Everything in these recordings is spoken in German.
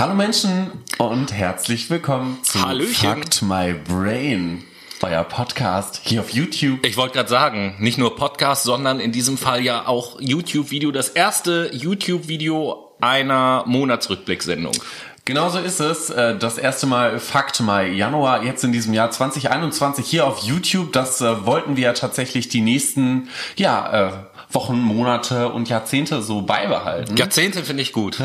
Hallo Menschen und herzlich willkommen zu Hallöchen. Fucked My Brain, euer Podcast hier auf YouTube. Ich wollte gerade sagen, nicht nur Podcast, sondern in diesem Fall ja auch YouTube-Video, das erste YouTube-Video einer Monatsrückblicksendung. Genauso ist es. äh, Das erste Mal Fakt My Januar, jetzt in diesem Jahr 2021 hier auf YouTube. Das äh, wollten wir ja tatsächlich die nächsten, ja, äh, Wochen, Monate und Jahrzehnte so beibehalten. Jahrzehnte finde ich gut.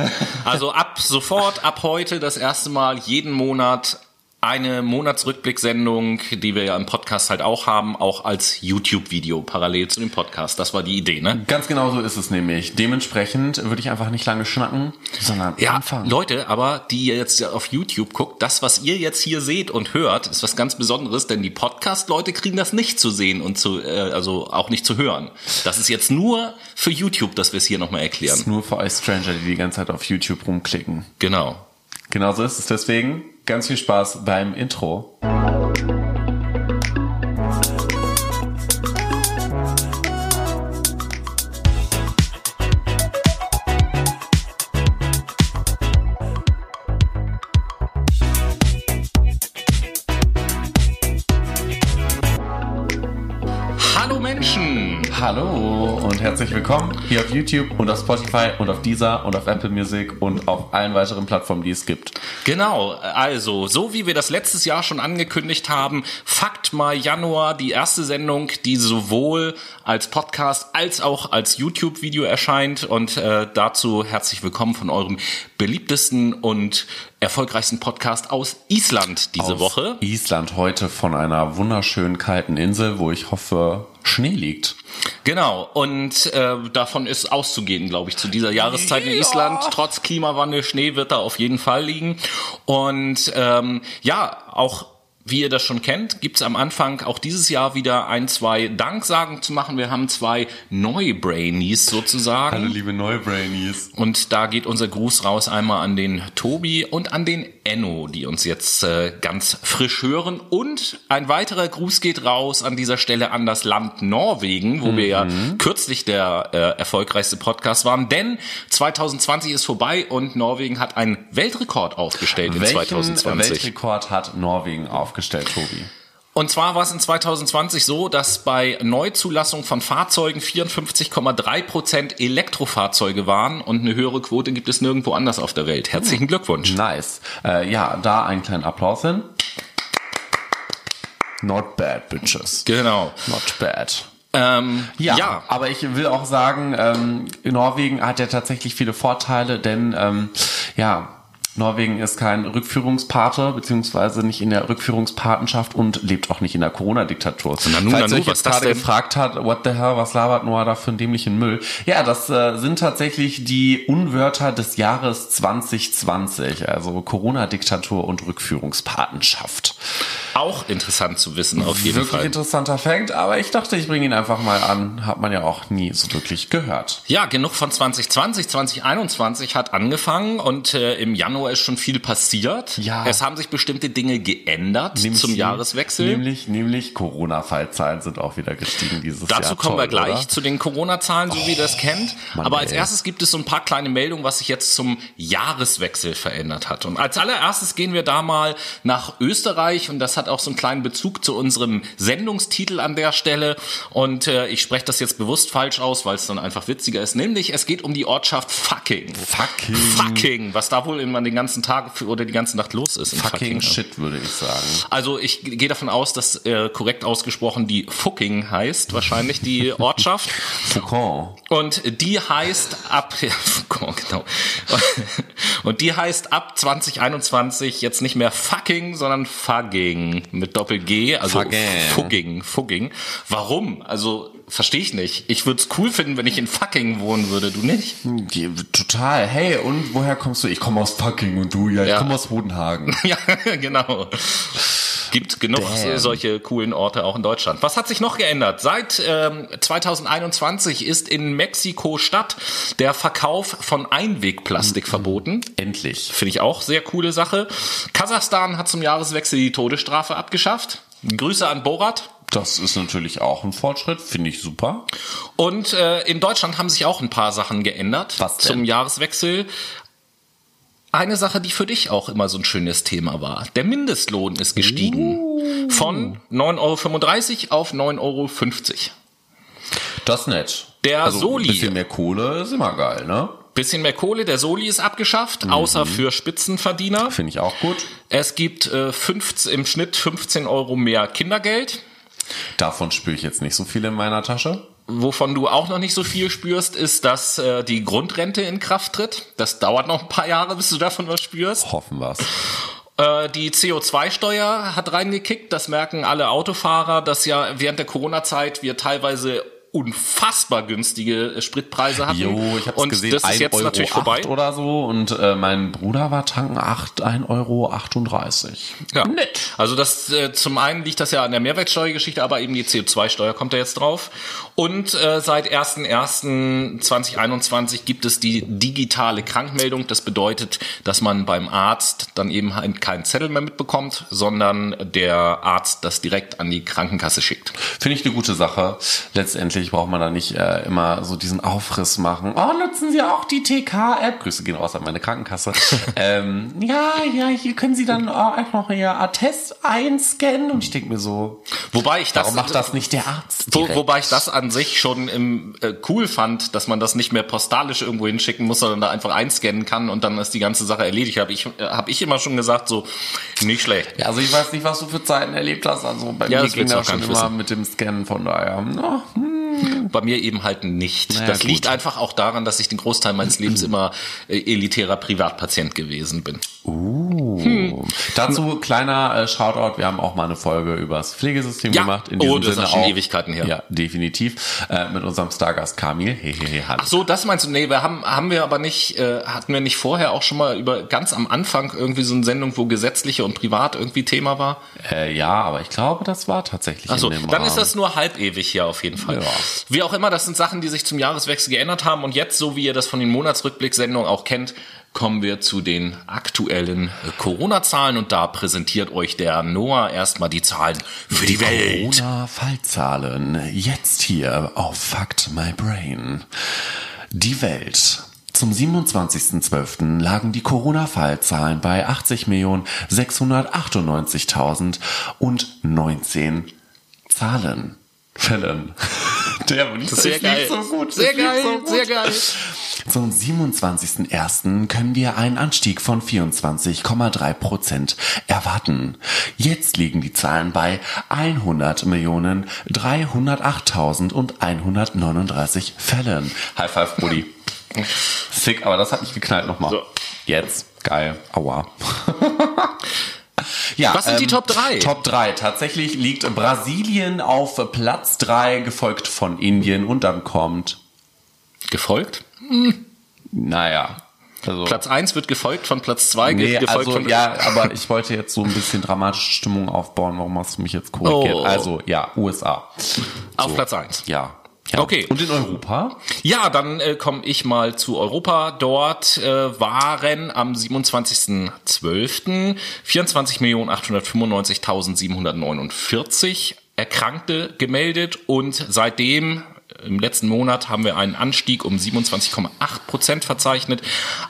Also ab sofort, ab heute das erste Mal jeden Monat eine Monatsrückblicksendung, die wir ja im Podcast halt auch haben, auch als YouTube-Video parallel zu dem Podcast. Das war die Idee, ne? Ganz genau so ist es nämlich. Dementsprechend würde ich einfach nicht lange schnacken, sondern Ja, anfangen. Leute, aber die ihr jetzt auf YouTube guckt, das, was ihr jetzt hier seht und hört, ist was ganz Besonderes, denn die Podcast-Leute kriegen das nicht zu sehen und zu, äh, also auch nicht zu hören. Das ist jetzt nur für YouTube, dass wir es hier nochmal erklären. Nur für euch Stranger, die die ganze Zeit auf YouTube rumklicken. Genau. Genauso ist es deswegen. Ganz viel Spaß beim Intro. Herzlich willkommen hier auf YouTube und auf Spotify und auf Deezer und auf Apple Music und auf allen weiteren Plattformen, die es gibt. Genau, also, so wie wir das letztes Jahr schon angekündigt haben, Fakt mal Januar, die erste Sendung, die sowohl als Podcast als auch als YouTube-Video erscheint. Und äh, dazu herzlich willkommen von eurem beliebtesten und erfolgreichsten Podcast aus Island diese Aus Woche. Island heute von einer wunderschönen kalten Insel, wo ich hoffe, Schnee liegt. Genau, und äh, davon ist auszugehen, glaube ich, zu dieser Jahreszeit in Ja. Island. Trotz Klimawandel, Schnee wird da auf jeden Fall liegen. Und ähm, ja, auch wie ihr das schon kennt, gibt's am Anfang auch dieses Jahr wieder ein, zwei Danksagen zu machen. Wir haben zwei Neubrainies sozusagen. liebe Neubrainies. Und da geht unser Gruß raus einmal an den Tobi und an den Enno, die uns jetzt äh, ganz frisch hören. Und ein weiterer Gruß geht raus an dieser Stelle an das Land Norwegen, wo wir ja kürzlich der äh, erfolgreichste Podcast waren. Denn 2020 ist vorbei und Norwegen hat einen Weltrekord aufgestellt in Welchen 2020. Weltrekord hat Norwegen aufgestellt, Tobi? Und zwar war es in 2020 so, dass bei Neuzulassung von Fahrzeugen 54,3 Prozent Elektrofahrzeuge waren und eine höhere Quote gibt es nirgendwo anders auf der Welt. Herzlichen Glückwunsch. Nice. Äh, ja, da einen kleinen Applaus hin. Not bad, bitches. Genau. Not bad. Ähm, Ja, ja. aber ich will auch sagen, ähm, Norwegen hat ja tatsächlich viele Vorteile, denn ähm, ja, Norwegen ist kein Rückführungspate, beziehungsweise nicht in der Rückführungspatenschaft und lebt auch nicht in der Corona-Diktatur. Falls euch was jetzt gerade gefragt hat, what the hell, was labert Noah da für einen dämlichen Müll? Ja, das äh, sind tatsächlich die Unwörter des Jahres 2020, also Corona-Diktatur und Rückführungspatenschaft. Auch interessant zu wissen, auf jeden Wirklich Fall. interessanter Fact, aber ich dachte, ich bringe ihn einfach mal an. Hat man ja auch nie so wirklich gehört. Ja, genug von 2020. 2021 hat angefangen und äh, im Januar ist schon viel passiert. Ja. Es haben sich bestimmte Dinge geändert Nämlich zum Jahreswechsel. Nämlich, nämlich Corona-Fallzahlen sind auch wieder gestiegen dieses Jahr. Dazu kommen wir Toll, gleich oder? zu den Corona-Zahlen, so wie ihr das kennt. Mann, Aber als ey. erstes gibt es so ein paar kleine Meldungen, was sich jetzt zum Jahreswechsel verändert hat. Und als allererstes gehen wir da mal nach Österreich und das hat auch so einen kleinen Bezug zu unserem Sendungstitel an der Stelle. Und äh, ich spreche das jetzt bewusst falsch aus, weil es dann einfach witziger ist. Nämlich, es geht um die Ortschaft Fucking. Fucking. Fucking, was da wohl immer den ganzen Tag für- oder die ganze Nacht los ist. in Fucking ne? shit, würde ich sagen. Also ich gehe davon aus, dass äh, korrekt ausgesprochen die Fucking heißt, wahrscheinlich die Ortschaft. Foucault. Und die heißt ab, ja, genau. Und die heißt ab 2021 jetzt nicht mehr fucking, sondern fugging mit Doppel G, also Fugging. fugging, fugging. Warum? Also verstehe ich nicht. Ich würde es cool finden, wenn ich in fucking wohnen würde, du nicht? Die, total. Hey, und woher kommst du? Ich komme aus Fucking und du? Ja, ich Ja. komme aus Hodenhagen. Ja, genau. Gibt genug Damn. solche coolen Orte auch in Deutschland. Was hat sich noch geändert? Seit ähm, 2021 ist in Mexiko-Stadt der Verkauf von Einwegplastik verboten. Endlich. Finde ich auch sehr coole Sache. Kasachstan hat zum Jahreswechsel die Todesstrafe abgeschafft. Grüße an Borat. Das ist natürlich auch ein Fortschritt, finde ich super. Und äh, in Deutschland haben sich auch ein paar Sachen geändert Was denn? zum Jahreswechsel. eine Sache, die für dich auch immer so ein schönes Thema war. Der Mindestlohn ist gestiegen. Uh. Von 9,35 Euro auf 9,50 Euro. Das ist nett. Der also, Soli. Ein bisschen mehr Kohle ist immer geil, ne? Bisschen mehr Kohle, der Soli ist abgeschafft, Mhm. außer für Spitzenverdiener. Finde ich auch gut. Es gibt äh, 15, im Schnitt 15 Euro mehr Kindergeld. Davon spüre ich jetzt nicht so viel in meiner Tasche. Wovon du auch noch nicht so viel spürst, ist, dass äh, die Grundrente in Kraft tritt. Das dauert noch ein paar Jahre, bis du davon was spürst. Hoffen wir's. Äh, die CO2-Steuer hat reingekickt. Das merken alle Autofahrer, dass ja während der Corona-Zeit wir teilweise unfassbar günstige Spritpreise hatten. Jo, ich hab's und gesehen, das ist 1 jetzt Euro natürlich 8 vorbei. oder so und äh, mein Bruder war tanken 8, 1,38 Euro. Ja. Nett. Also das äh, zum einen liegt das ja an der Mehrwertsteuergeschichte, aber eben die CO2-Steuer kommt da jetzt drauf. Und äh, seit 1.1.2021 gibt es die digitale Krankmeldung. Das bedeutet, dass man beim Arzt dann eben halt keinen Zettel mehr mitbekommt, sondern der Arzt das direkt an die Krankenkasse schickt. Finde ich eine gute Sache. Letztendlich braucht man da nicht äh, immer so diesen Aufriss machen. Oh, nutzen Sie auch die TK-App? Grüße gehen raus an meine Krankenkasse. ähm, ja, ja, hier können Sie dann auch einfach Ihr Attest einscannen. Und ich denke mir so, Wobei ich das, warum macht das nicht der Arzt? Wo, wobei ich das an sich schon im, äh, cool fand, dass man das nicht mehr postalisch irgendwo hinschicken muss, sondern da einfach einscannen kann und dann ist die ganze Sache erledigt. Habe ich, äh, hab ich immer schon gesagt, so nicht schlecht. Ja, also ich weiß nicht, was du für Zeiten erlebt hast. Also bei Ja, mir ging das schon immer wissen. mit dem Scannen, von daher. Oh, Bei mir eben halt nicht. Naja, das gut. liegt einfach auch daran, dass ich den Großteil meines Lebens immer äh, elitärer Privatpatient gewesen bin. Uh. Dazu kleiner äh, Shoutout. Wir haben auch mal eine Folge über das Pflegesystem Ja. gemacht. In Oh, das ist Sinne schon auch, Ewigkeiten her. Ja, definitiv. Äh, mit unserem Stargast Kamil. Hehehe, hallo. Ach so, das meinst du? Nee, wir haben, haben wir aber nicht, äh, hatten wir nicht vorher auch schon mal über ganz am Anfang irgendwie so eine Sendung, wo gesetzliche und privat irgendwie Thema war? Äh, ja, aber ich glaube, das war tatsächlich Achso, in dem dann Rahmen. ist das nur halb ewig hier auf jeden Fall. Ja. Wie auch immer, das sind Sachen, die sich zum Jahreswechsel geändert haben und jetzt, so wie ihr das von den Monatsrückblicksendungen auch kennt, kommen wir zu den aktuellen Corona-Zahlen und da präsentiert euch der Noah erstmal die Zahlen für die Welt. Corona-Fallzahlen. Jetzt hier auf Fact My Brain. Die Welt. Zum 27.12. lagen die Corona-Fallzahlen bei 80.698.000 und 19 Zahlen. Fällen. Der liegt Sehr geil. so gut. Sehr geil, so gut. sehr geil. Zum 27.01. können wir einen Anstieg von 24,3 Prozent erwarten. Jetzt liegen die Zahlen bei 100.308.139 Fällen. High five, Brudi. Sick, aber das hat nicht geknallt nochmal. So. Jetzt. Geil. Aua. Ja, Was sind die Top drei? Top 3. Tatsächlich liegt Brasilien auf Platz 3, gefolgt von Indien und dann kommt, Gefolgt? naja, also Platz 1 wird gefolgt von Platz 2, Nee, gefolgt also von ja, aber ich wollte jetzt so ein bisschen dramatische Stimmung aufbauen. Warum hast du mich jetzt korrigiert? Oh. Also ja, USA. auf So. Platz 1. Ja. Ja. Okay. Und in Europa? Ja, dann äh, komme ich mal zu Europa. Dort äh, waren am 27.12. 24.895.749 Erkrankte gemeldet und seitdem äh, im letzten Monat haben wir einen Anstieg um 27,8 Prozent verzeichnet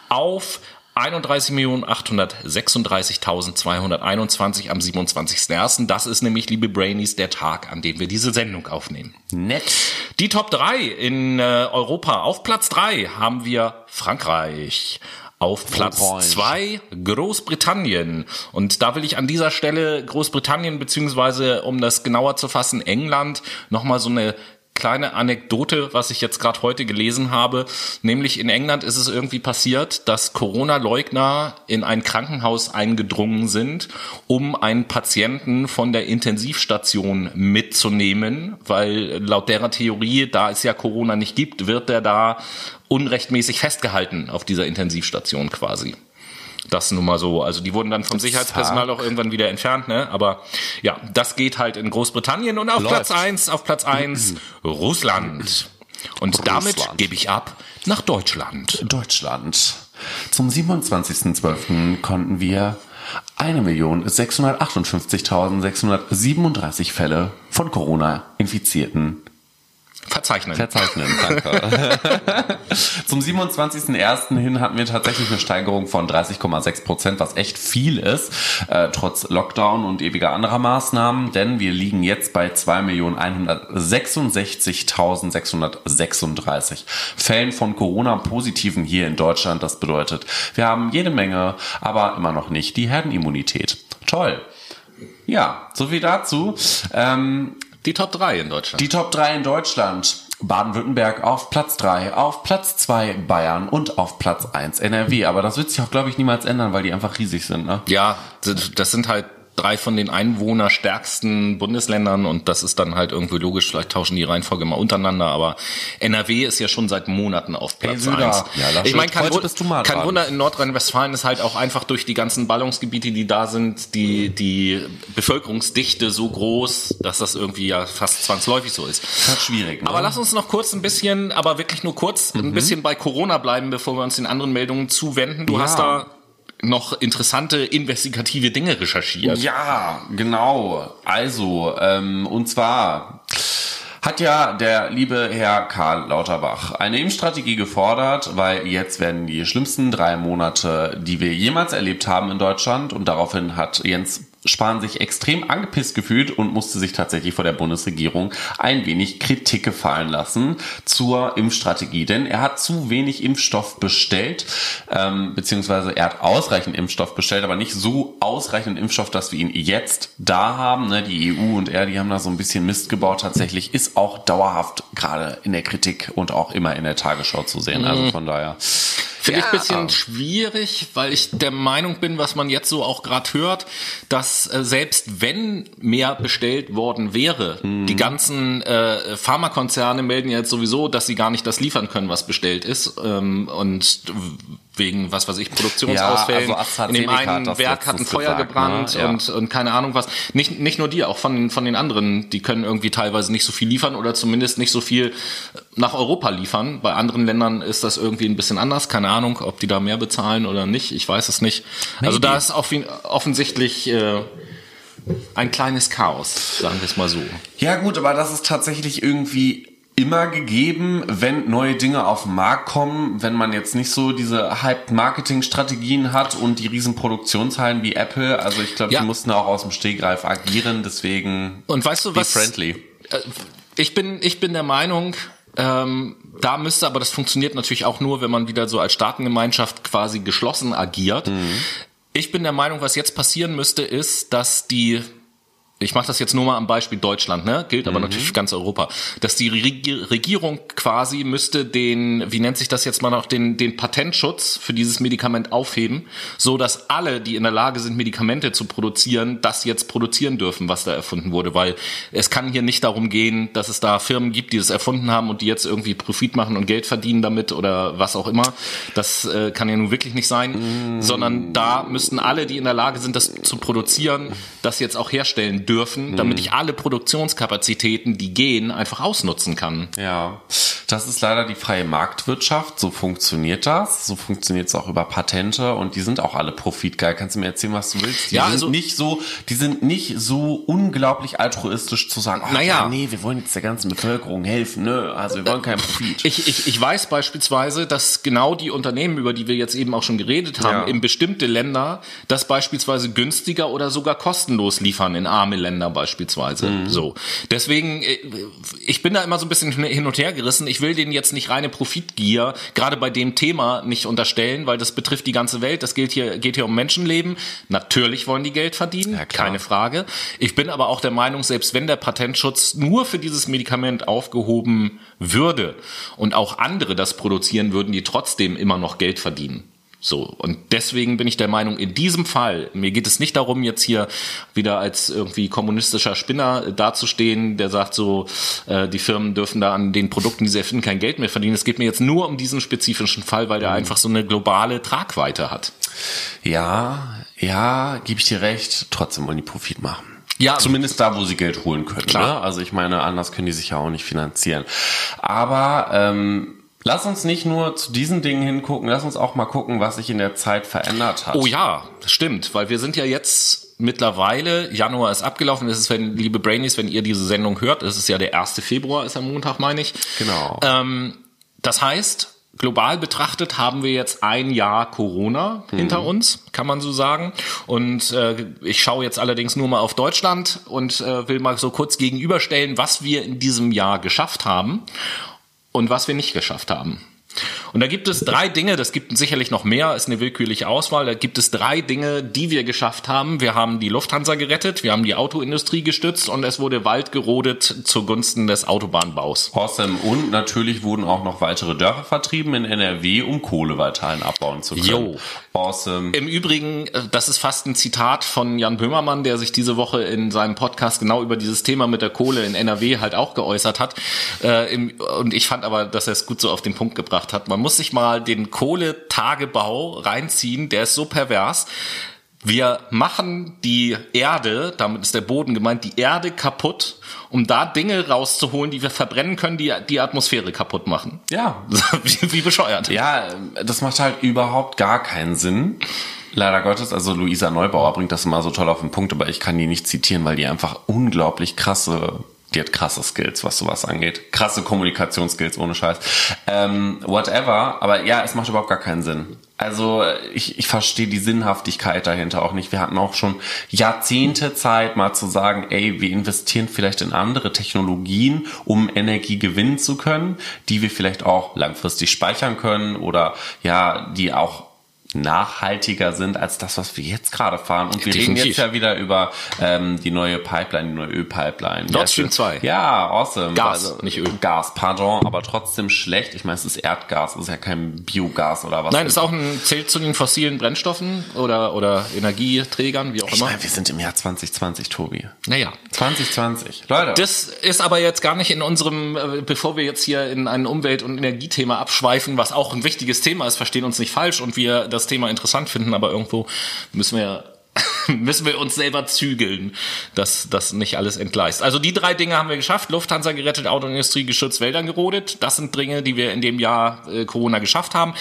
auf 31.836.221 am 27.01. Das ist nämlich, liebe Brainies, der Tag, an dem wir diese Sendung aufnehmen. Nett. Die Top 3 in äh, Europa. Auf Platz 3 haben wir Frankreich. Auf Platz Frankreich. 2 Großbritannien. Und da will ich an dieser Stelle Großbritannien, beziehungsweise um das genauer zu fassen, England, nochmal so eine kleine Anekdote, was ich jetzt gerade heute gelesen habe. Nämlich in England ist es irgendwie passiert, dass Corona-Leugner in ein Krankenhaus eingedrungen sind, um einen Patienten von der Intensivstation mitzunehmen, weil laut derer Theorie, da es ja Corona nicht gibt, wird der da unrechtmäßig festgehalten auf dieser Intensivstation quasi. Das nun mal so. Also die wurden dann vom Sicherheitspersonal auch irgendwann wieder entfernt, ne? Aber ja, das geht halt in Großbritannien und auf Läuft. Platz eins, auf Platz eins Russland. Und damit Russland. gebe ich ab nach Deutschland. Deutschland. Zum 27.12. konnten wir 1.658.637 Fälle von Corona-Infizierten Verzeichnen. Verzeichnen, danke. Zum 27.01. hin hatten wir tatsächlich eine Steigerung von 30,6 Prozent, was echt viel ist, äh, trotz Lockdown und ewiger anderer Maßnahmen, denn wir liegen jetzt bei 2.166.636 Fällen von Corona-Positiven hier in Deutschland. Das bedeutet, wir haben jede Menge, aber immer noch nicht die Herdenimmunität. Toll. Ja, so viel dazu. Ähm, die Top 3 in Deutschland. Die Top 3 in Deutschland. Baden-Württemberg auf Platz 3, auf Platz 2 Bayern und auf Platz 1 NRW. Aber das wird sich auch, glaube ich, niemals ändern, weil die einfach riesig sind. Ne? Ja, das sind halt drei von den einwohnerstärksten Bundesländern und das ist dann halt irgendwie logisch, vielleicht tauschen die Reihenfolge mal untereinander, aber NRW ist ja schon seit Monaten auf Platz hey, 1. Ja, ich meine, kein, kein Wunder, in Nordrhein-Westfalen ist halt auch einfach durch die ganzen Ballungsgebiete, die da sind, die, die Bevölkerungsdichte so groß, dass das irgendwie ja fast zwangsläufig so ist. Das ist schwierig. Ne? Aber lass uns noch kurz ein bisschen, aber wirklich nur kurz, mhm. ein bisschen bei Corona bleiben, bevor wir uns den anderen Meldungen zuwenden. Du ja. hast da noch interessante investigative Dinge recherchiert. Ja, genau. Also, ähm, und zwar hat ja der liebe Herr Karl Lauterbach eine Impfstrategie gefordert, weil jetzt werden die schlimmsten drei Monate, die wir jemals erlebt haben in Deutschland und daraufhin hat Jens Spahn sich extrem angepisst gefühlt und musste sich tatsächlich vor der Bundesregierung ein wenig Kritik gefallen lassen zur Impfstrategie. Denn er hat zu wenig Impfstoff bestellt, ähm, beziehungsweise er hat ausreichend Impfstoff bestellt, aber nicht so ausreichend Impfstoff, dass wir ihn jetzt da haben. Ne? Die EU und er, die haben da so ein bisschen Mist gebaut. Tatsächlich ist auch dauerhaft gerade in der Kritik und auch immer in der Tagesschau zu sehen. Also mhm. von daher. Finde ja. ich bisschen schwierig, weil ich der Meinung bin, was man jetzt so auch gerade hört, dass äh, selbst wenn mehr bestellt worden wäre, mhm. die ganzen äh, Pharmakonzerne melden jetzt sowieso, dass sie gar nicht das liefern können, was bestellt ist. Ähm, und wegen was weiß ich Produktionsausfällen. Ja, also in dem einen hat Werk hat ein Feuer gesagt, gebrannt ne? ja. und und keine Ahnung was. Nicht nicht nur die, auch von von den anderen, die können irgendwie teilweise nicht so viel liefern oder zumindest nicht so viel nach Europa liefern. Bei anderen Ländern ist das irgendwie ein bisschen anders. Keine Ahnung, ob die da mehr bezahlen oder nicht. Ich weiß es nicht. Nee, also da ist auch offensichtlich äh, ein kleines Chaos, sagen wir es mal so. Ja gut, aber das ist tatsächlich irgendwie immer gegeben, wenn neue Dinge auf den Markt kommen, wenn man jetzt nicht so diese Hype-Marketing-Strategien hat und die riesen Produktionshallen wie Apple. Also ich glaube, ja. die mussten auch aus dem Stegreif agieren, deswegen und weißt du was? Friendly. Äh, ich bin ich bin der Meinung, ähm, da müsste aber das funktioniert natürlich auch nur, wenn man wieder so als Staatengemeinschaft quasi geschlossen agiert. Mhm. Ich bin der Meinung, was jetzt passieren müsste, ist, dass die ich mache das jetzt nur mal am Beispiel Deutschland, ne? Gilt aber mhm. natürlich für ganz Europa, dass die Regierung quasi müsste den, wie nennt sich das jetzt mal noch, den, den Patentschutz für dieses Medikament aufheben, so dass alle, die in der Lage sind, Medikamente zu produzieren, das jetzt produzieren dürfen, was da erfunden wurde, weil es kann hier nicht darum gehen, dass es da Firmen gibt, die das erfunden haben und die jetzt irgendwie Profit machen und Geld verdienen damit oder was auch immer. Das äh, kann ja nun wirklich nicht sein, mhm. sondern da müssten alle, die in der Lage sind, das zu produzieren, das jetzt auch herstellen dürfen, damit ich alle Produktionskapazitäten, die gehen, einfach ausnutzen kann. Ja, das ist leider die freie Marktwirtschaft. So funktioniert das. So funktioniert es auch über Patente und die sind auch alle profitgeil. Kannst du mir erzählen, was du willst? Die ja, sind also, nicht so, die sind nicht so unglaublich altruistisch zu sagen, oh, naja, ja, nee, wir wollen jetzt der ganzen Bevölkerung helfen, ne? Also wir wollen keinen Profit. Ich, ich, ich weiß beispielsweise, dass genau die Unternehmen, über die wir jetzt eben auch schon geredet haben, ja. in bestimmte Länder das beispielsweise günstiger oder sogar kostenlos liefern in arme Länder beispielsweise. Mhm. So. Deswegen, äh, ich bin da immer so ein bisschen hin und her gerissen. Ich will denen jetzt nicht reine Profitgier, gerade bei dem Thema nicht unterstellen, weil das betrifft die ganze Welt. Das gilt hier, geht hier um Menschenleben. Natürlich wollen die Geld verdienen, ja, keine Frage. Ich bin aber auch der Meinung, selbst wenn der Patentschutz nur für dieses Medikament aufgehoben würde und auch andere das produzieren würden, die trotzdem immer noch Geld verdienen. So, und deswegen bin ich der Meinung, in diesem Fall, mir geht es nicht darum, jetzt hier wieder als irgendwie kommunistischer Spinner dazustehen, der sagt so, äh, die Firmen dürfen da an den Produkten, die sie erfinden, kein Geld mehr verdienen. Es geht mir jetzt nur um diesen spezifischen Fall, weil der mhm. einfach so eine globale Tragweite hat. Ja, ja, gebe ich dir recht, trotzdem wollen die Profit machen. Ja, zumindest da, wo sie Geld holen können. Klar. Ne? Also ich meine, anders können die sich ja auch nicht finanzieren. Aber ähm, Lass uns nicht nur zu diesen Dingen hingucken, lass uns auch mal gucken, was sich in der Zeit verändert hat. Oh ja, das stimmt, weil wir sind ja jetzt mittlerweile, Januar ist abgelaufen, das ist, wenn, liebe Brainies, wenn ihr diese Sendung hört, es ist ja der 1. Februar, ist am Montag, meine ich. Genau. Ähm, das heißt, global betrachtet haben wir jetzt ein Jahr Corona mhm. hinter uns, kann man so sagen. Und äh, ich schaue jetzt allerdings nur mal auf Deutschland und äh, will mal so kurz gegenüberstellen, was wir in diesem Jahr geschafft haben und was wir nicht geschafft haben. Und da gibt es drei Dinge, das gibt sicherlich noch mehr, ist eine willkürliche Auswahl. Da gibt es drei Dinge, die wir geschafft haben. Wir haben die Lufthansa gerettet, wir haben die Autoindustrie gestützt und es wurde Wald gerodet zugunsten des Autobahnbaus. Awesome. Und natürlich wurden auch noch weitere Dörfer vertrieben in NRW, um Kohle weiterhin abbauen zu können. Jo. Awesome. Im Übrigen, äh, das ist fast ein Zitat von Jan Böhmermann, der sich diese Woche in seinem Podcast genau über dieses Thema mit der Kohle in NRW halt auch geäußert hat. Äh, und ich fand aber, dass er es gut so auf den Punkt gebracht hat. Man muss sich mal den Kohletagebau reinziehen, der ist so pervers. Wir machen die Erde, damit ist der Boden gemeint, die Erde kaputt, um da Dinge rauszuholen, die wir verbrennen können, die die Atmosphäre kaputt machen. Ja. wie, wie bescheuert. Ja, das macht halt überhaupt gar keinen Sinn. Leider Gottes, also Luisa Neubauer bringt das immer so toll auf den Punkt, aber ich kann die nicht zitieren, weil die einfach unglaublich krasse die hat krasse Skills, was sowas angeht. Krasse Kommunikationsskills, ohne Scheiß. Ähm, whatever, aber ja, es macht überhaupt gar keinen Sinn. Also ich, ich verstehe die Sinnhaftigkeit dahinter auch nicht. Wir hatten auch schon Jahrzehnte Zeit, mal zu sagen, ey, wir investieren vielleicht in andere Technologien, um Energie gewinnen zu können, die wir vielleicht auch langfristig speichern können oder ja, die auch nachhaltiger sind als das, was wir jetzt gerade fahren. Und wir Definitiv. reden jetzt ja wieder über ähm, die neue Pipeline, die neue Ölpipeline. Nord Stream 2. Ja, awesome. Gas, also, nicht Öl. Gas, pardon, aber trotzdem schlecht. Ich meine, es ist Erdgas, es ist ja kein Biogas oder was. Nein, es ist auch ein, zählt zu den fossilen Brennstoffen oder, oder Energieträgern, wie auch ich immer. Meine, wir sind im Jahr 2020, Tobi. Naja. 2020. Leute. Das ist aber jetzt gar nicht in unserem, äh, bevor wir jetzt hier in ein Umwelt- und Energiethema abschweifen, was auch ein wichtiges Thema ist, verstehen uns nicht falsch und wir das Thema interessant finden, aber irgendwo müssen wir müssen wir uns selber zügeln, dass das nicht alles entgleist. Also die drei Dinge haben wir geschafft. Lufthansa gerettet, Autoindustrie geschützt, Wäldern gerodet. Das sind Dinge, die wir in dem Jahr äh, Corona geschafft haben.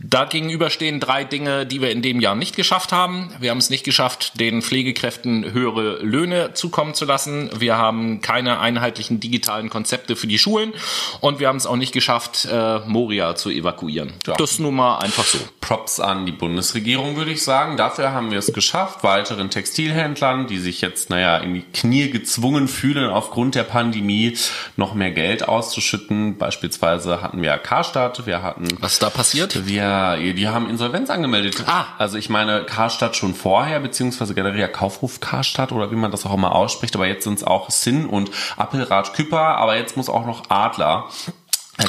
Da gegenüberstehen drei Dinge, die wir in dem Jahr nicht geschafft haben. Wir haben es nicht geschafft, den Pflegekräften höhere Löhne zukommen zu lassen. Wir haben keine einheitlichen digitalen Konzepte für die Schulen und wir haben es auch nicht geschafft, äh, Moria zu evakuieren. Ja. Das ist nun mal einfach so. Props an die Bundesregierung, würde ich sagen. Dafür haben wir es geschafft weiteren Textilhändlern, die sich jetzt, naja, in die Knie gezwungen fühlen, aufgrund der Pandemie noch mehr Geld auszuschütten. Beispielsweise hatten wir Karstadt, wir hatten... Was da passiert? Wir, die haben Insolvenz angemeldet. Ah. Also ich meine, Karstadt schon vorher, beziehungsweise Galeria Kaufhof Karstadt oder wie man das auch immer ausspricht, aber jetzt sind es auch Sinn und Appelrad Küpper, aber jetzt muss auch noch Adler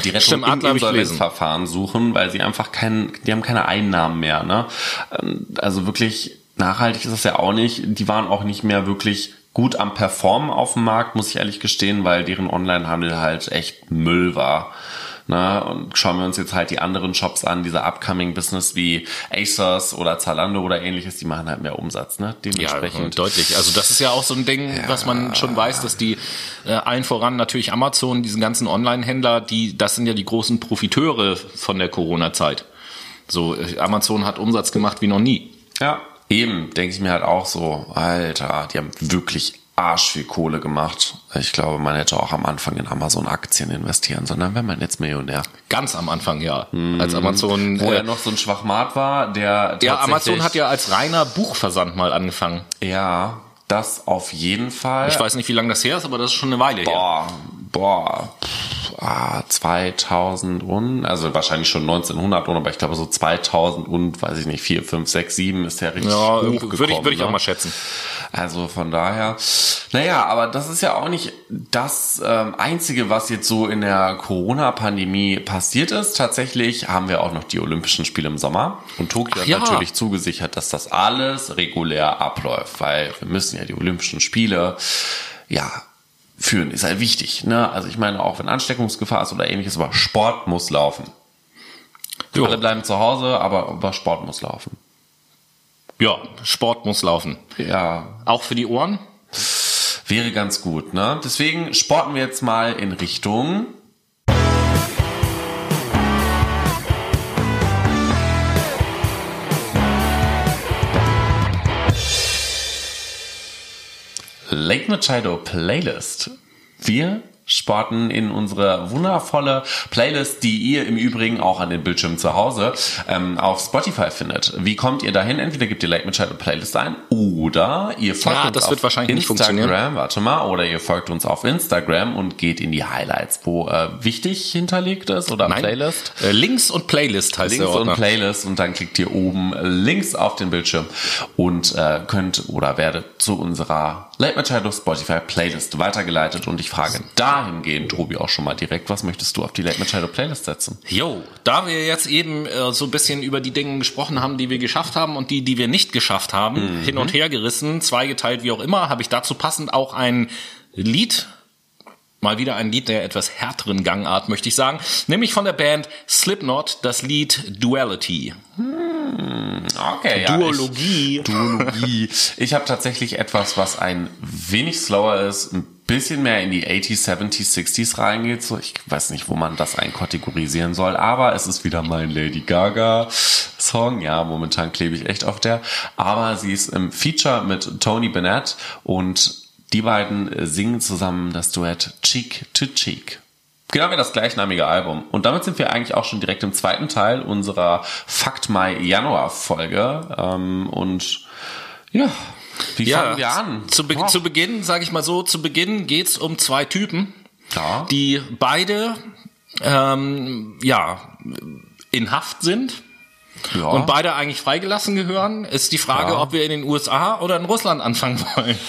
die Rettung Stimmt, im Insolvenzverfahren suchen, weil sie einfach keinen, die haben keine Einnahmen mehr. Ne? Ähm, also wirklich nachhaltig ist das ja auch nicht. Die waren auch nicht mehr wirklich gut am Performen auf dem Markt, muss ich ehrlich gestehen, weil deren Onlinehandel halt echt Müll war. Na, und schauen wir uns jetzt halt die anderen Shops an, diese Upcoming Business wie ASOS oder Zalando oder ähnliches, die machen halt mehr Umsatz, ne? Dementsprechend. Ja, deutlich. Also das ist ja auch so ein Ding, ja. was man schon weiß, dass die äh, allen voran natürlich Amazon, diesen ganzen Online-Händler, die, das sind ja die großen Profiteure von der Corona-Zeit. So, äh, Amazon hat Umsatz gemacht wie noch nie. Ja, Eben, denke ich mir halt auch so, Alter, die haben wirklich arsch viel Kohle gemacht. Ich glaube, man hätte auch am Anfang in Amazon-Aktien investieren, sondern wenn man jetzt Millionär. Ganz am Anfang, ja. Hm. Als Amazon. Wo äh, er noch so ein Schwachmat war, der. Ja, Amazon hat ja als reiner Buchversand mal angefangen. Ja, das auf jeden Fall. Ich weiß nicht, wie lange das her ist, aber das ist schon eine Weile boah, her. Boah, pff, ah, 2000 und, also wahrscheinlich schon 1900 und, aber ich glaube so 2000 und, weiß ich nicht, 4, 5, 6, 7 ist der richtig ja, würde ich, würde ich ne? auch mal schätzen. Also von daher, naja, aber das ist ja auch nicht das ähm, Einzige, was jetzt so in der Corona-Pandemie passiert ist. Tatsächlich haben wir auch noch die Olympischen Spiele im Sommer und Tokio hat ja. natürlich zugesichert, dass das alles regulär abläuft, weil wir müssen ja die Olympischen Spiele, ja, führen, ist halt wichtig. Ne? Also ich meine, auch wenn Ansteckungsgefahr ist oder ähnliches, aber Sport muss laufen. Jo. Alle bleiben zu Hause, aber, aber Sport muss laufen. Ja, Sport muss laufen. Ja. Auch für die Ohren? Wäre ganz gut, ne? Deswegen sporten wir jetzt mal in Richtung Late Machado Playlist. Wir Sporten in unsere wundervolle Playlist, die ihr im Übrigen auch an den Bildschirmen zu Hause ähm, auf Spotify findet. Wie kommt ihr dahin? Entweder gebt ihr Late Machado Playlist ein oder ihr folgt Ja, uns das auf. Instagram, warte mal, oder ihr folgt uns auf Instagram und geht in die Highlights, wo äh, wichtig hinterlegt ist oder Nein. Playlist. Äh, Links und Playlist heißt Links der Ordner. und Playlist und dann klickt ihr oben links auf den Bildschirm und äh, könnt oder werdet zu unserer Late Machado Spotify Playlist weitergeleitet und ich frage dahingehend, Tobi, auch schon mal direkt, was möchtest du auf die Late Machado Playlist setzen? Jo, da wir jetzt eben äh, so ein bisschen über die Dinge gesprochen haben, die wir geschafft haben und die, die wir nicht geschafft haben, hin und her gerissen, zweigeteilt, wie auch immer, habe ich dazu passend auch ein Lied, mal wieder ein Lied der etwas härteren Gangart, möchte ich sagen, nämlich von der Band Slipknot, das Lied Duality. Okay, ja. Duologie. Ich, Duologie. Ich habe tatsächlich etwas, was ein wenig slower ist, ein bisschen mehr in die 80s, 70s, 60s reingeht. So, ich weiß nicht, wo man das einkategorisieren soll, aber es ist wieder mein Lady Gaga Song. Ja, momentan klebe ich echt auf der. Aber sie ist im Feature mit Tony Bennett und die beiden singen zusammen das Duett Cheek to Cheek. Genau wie das gleichnamige Album. Und damit sind wir eigentlich auch schon direkt im zweiten Teil unserer Fakt Mai Januar Folge. Ähm, und ja, wie fangen wir an? Zu, Be Oh, zu Beginn, sage ich mal so, zu Beginn geht's um zwei Typen, ja. die beide ähm, ja in Haft sind ja. und beide eigentlich freigelassen gehören. Ist die Frage, Ja. ob wir in den USA oder in Russland anfangen wollen.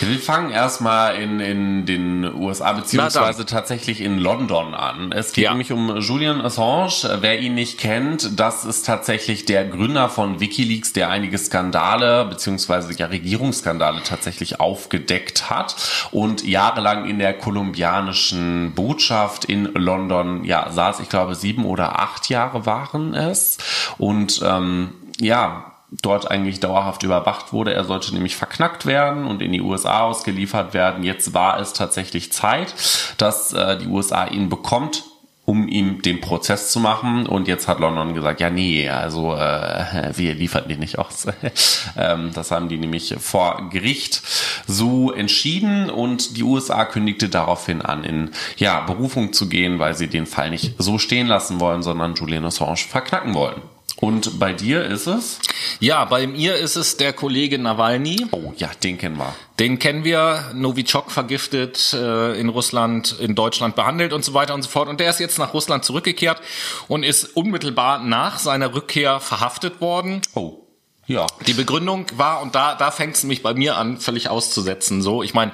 Wir fangen erstmal in, in den USA beziehungsweise tatsächlich in London an. Es geht Ja. nämlich um Julian Assange. Wer ihn nicht kennt, das ist tatsächlich der Gründer von WikiLeaks, der einige Skandale beziehungsweise ja Regierungsskandale tatsächlich aufgedeckt hat und jahrelang in der kolumbianischen Botschaft in London ja saß. Ich glaube sieben oder acht Jahre waren es und ähm, ja dort eigentlich dauerhaft überwacht wurde. Er sollte nämlich verknackt werden und in die USA ausgeliefert werden. Jetzt war es tatsächlich Zeit, dass äh, die USA ihn bekommt um ihm den Prozess zu machen. Und jetzt hat London gesagt, ja nee, also äh, wir liefern den nicht aus. ähm, das haben die nämlich vor Gericht so entschieden und die USA kündigte daraufhin an, in ja, Berufung zu gehen, weil sie den Fall nicht so stehen lassen wollen, sondern Julian Assange verknacken wollen. Und bei dir ist es? Ja, bei mir ist es der Kollege Nawalny. Oh ja, den kennen wir. Den kennen wir, Novichok vergiftet, äh, in Russland, in Deutschland behandelt und so weiter und so fort. Und der ist jetzt nach Russland zurückgekehrt und ist unmittelbar nach seiner Rückkehr verhaftet worden. Oh. Ja. Die Begründung war, und da, da fängt es nämlich bei mir an, völlig auszusetzen. So, ich meine,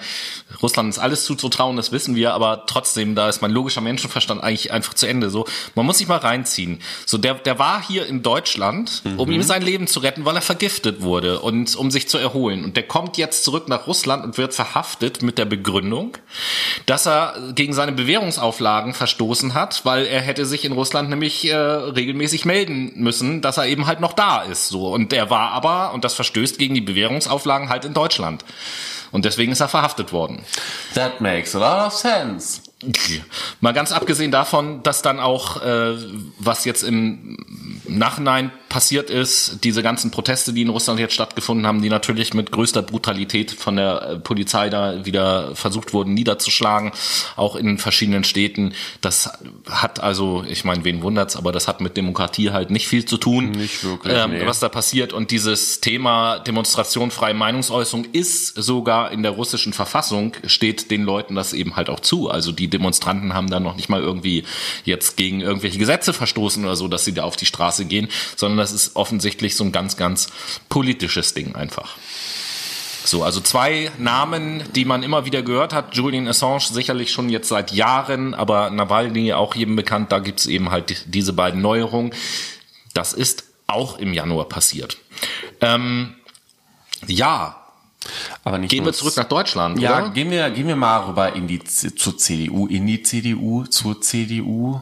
Russland ist alles zuzutrauen, das wissen wir, aber trotzdem, da ist mein logischer Menschenverstand eigentlich einfach zu Ende. So, man muss sich mal reinziehen. So, der, der war hier in Deutschland, um ihm sein Leben zu retten, weil er vergiftet wurde und um sich zu erholen. Und der kommt jetzt zurück nach Russland und wird verhaftet mit der Begründung, dass er gegen seine Bewährungsauflagen verstoßen hat, weil er hätte sich in Russland nämlich äh, regelmäßig melden müssen, dass er eben halt noch da ist. So und der war aber und das verstößt gegen die Bewährungsauflagen halt in Deutschland. Und deswegen ist er verhaftet worden. That makes a lot of sense. Mal ganz abgesehen davon, dass dann auch, äh, was jetzt im Nachhinein passiert ist, diese ganzen Proteste, die in Russland jetzt stattgefunden haben, die natürlich mit größter Brutalität von der äh, Polizei da wieder versucht wurden niederzuschlagen, auch in verschiedenen Städten. Das hat also, ich meine, wen wundert's, aber das hat mit Demokratie halt nicht viel zu tun, Nicht wirklich, ähm, nee. was da passiert. Und dieses Thema Demonstration, freie Meinungsäußerung ist sogar in der russischen Verfassung, steht den Leuten das eben halt auch zu. Also die Demonstranten haben da noch nicht mal irgendwie jetzt gegen irgendwelche Gesetze verstoßen oder so, dass sie da auf die Straße gehen, sondern das ist offensichtlich so ein ganz, ganz politisches Ding einfach. So, also zwei Namen, die man immer wieder gehört hat. Julian Assange sicherlich schon jetzt seit Jahren, aber Nawalny auch jedem bekannt. Da gibt's eben halt die- diese beiden Neuerungen. Das ist auch im Januar passiert. Ähm, ja, Aber nicht gehen wir zurück nach Deutschland, Ja, oder? gehen wir, gehen wir mal rüber in die, zur CDU, in die CDU, zur CDU.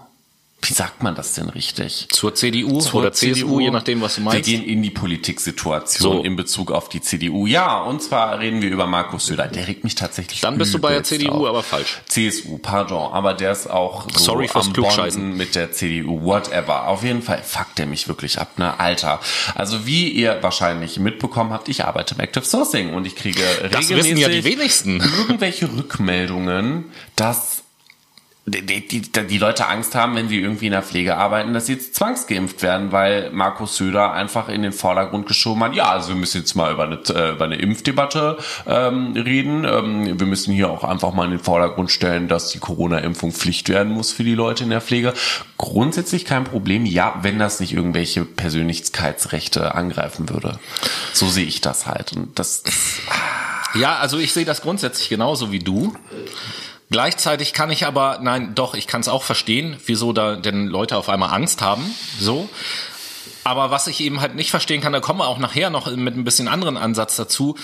Wie sagt man das denn richtig? Zur CDU Zur oder CSU, je nachdem, was du meinst. Wir gehen in die Politiksituation So. in Bezug auf die CDU. Ja, und zwar reden wir über Markus Söder. Der regt mich tatsächlich Dann bist du bei der CDU, auf. aber falsch. CSU, pardon, aber der ist auch so Sorry am. Bonden mit der CDU, whatever. Auf jeden Fall fuckt er mich wirklich ab, ne? Alter. Also wie ihr wahrscheinlich mitbekommen habt, ich arbeite im Active Sourcing und ich kriege Das regelmäßig wissen ja die wenigsten. irgendwelche Rückmeldungen, dass die, die, die Leute Angst haben, wenn sie irgendwie in der Pflege arbeiten, dass sie jetzt zwangsgeimpft werden, weil Markus Söder einfach in den Vordergrund geschoben hat, ja, also wir müssen jetzt mal über eine, äh, über eine Impfdebatte ähm, reden. Ähm, wir müssen hier auch einfach mal in den Vordergrund stellen, dass die Corona-Impfung Pflicht werden muss für die Leute in der Pflege. Grundsätzlich kein Problem, ja, wenn das nicht irgendwelche Persönlichkeitsrechte angreifen würde. So sehe ich das halt. Und das, Ja, also ich sehe das grundsätzlich genauso wie du. Gleichzeitig kann ich aber, nein, doch, ich kann es auch verstehen, wieso da denn Leute auf einmal Angst haben, so. Aber was ich eben halt nicht verstehen kann, da kommen wir auch nachher noch mit ein bisschen anderen Ansatz dazu.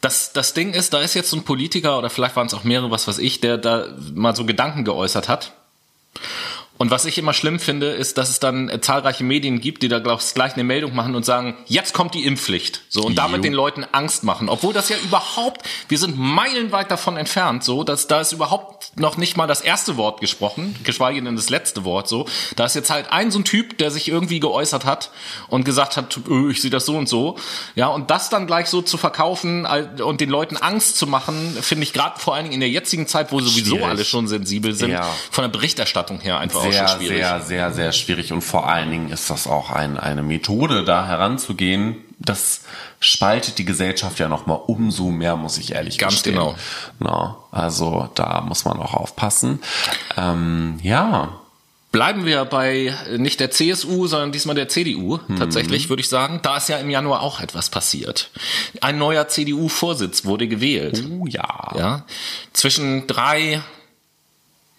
Das, das Ding ist, da ist jetzt so ein Politiker oder vielleicht waren es auch mehrere, was weiß ich, der da mal so Gedanken geäußert hat. Und was ich immer schlimm finde, ist, dass es dann äh, zahlreiche Medien gibt, die da glaubst gleich eine Meldung machen und sagen, jetzt kommt die Impfpflicht. So und damit Jo. den Leuten Angst machen, obwohl das ja überhaupt, wir sind meilenweit davon entfernt, so, dass da ist überhaupt noch nicht mal das erste Wort gesprochen, geschweige denn das letzte Wort, so. Da ist jetzt halt ein so ein Typ, der sich irgendwie geäußert hat und gesagt hat, öh, ich sehe das so und so, ja, und das dann gleich so zu verkaufen und den Leuten Angst zu machen, finde ich gerade vor allen Dingen in der jetzigen Zeit, wo sowieso Schwierig. alle schon sensibel sind, Ja. von der Berichterstattung her einfach auch sehr, schon schwierig. sehr, sehr, sehr schwierig. Und vor allen Dingen ist das auch ein, eine Methode, da heranzugehen. Das spaltet die Gesellschaft ja nochmal umso mehr, muss ich ehrlich Ganz gestehen. genau. Na, also da muss man auch aufpassen. Ähm, ja, Bleiben wir bei äh, nicht der CSU, sondern diesmal der CDU. Mhm. Tatsächlich würde ich sagen, da ist ja im Januar auch etwas passiert. Ein neuer CDU-Vorsitz wurde gewählt. oh ja. Ja, zwischen drei,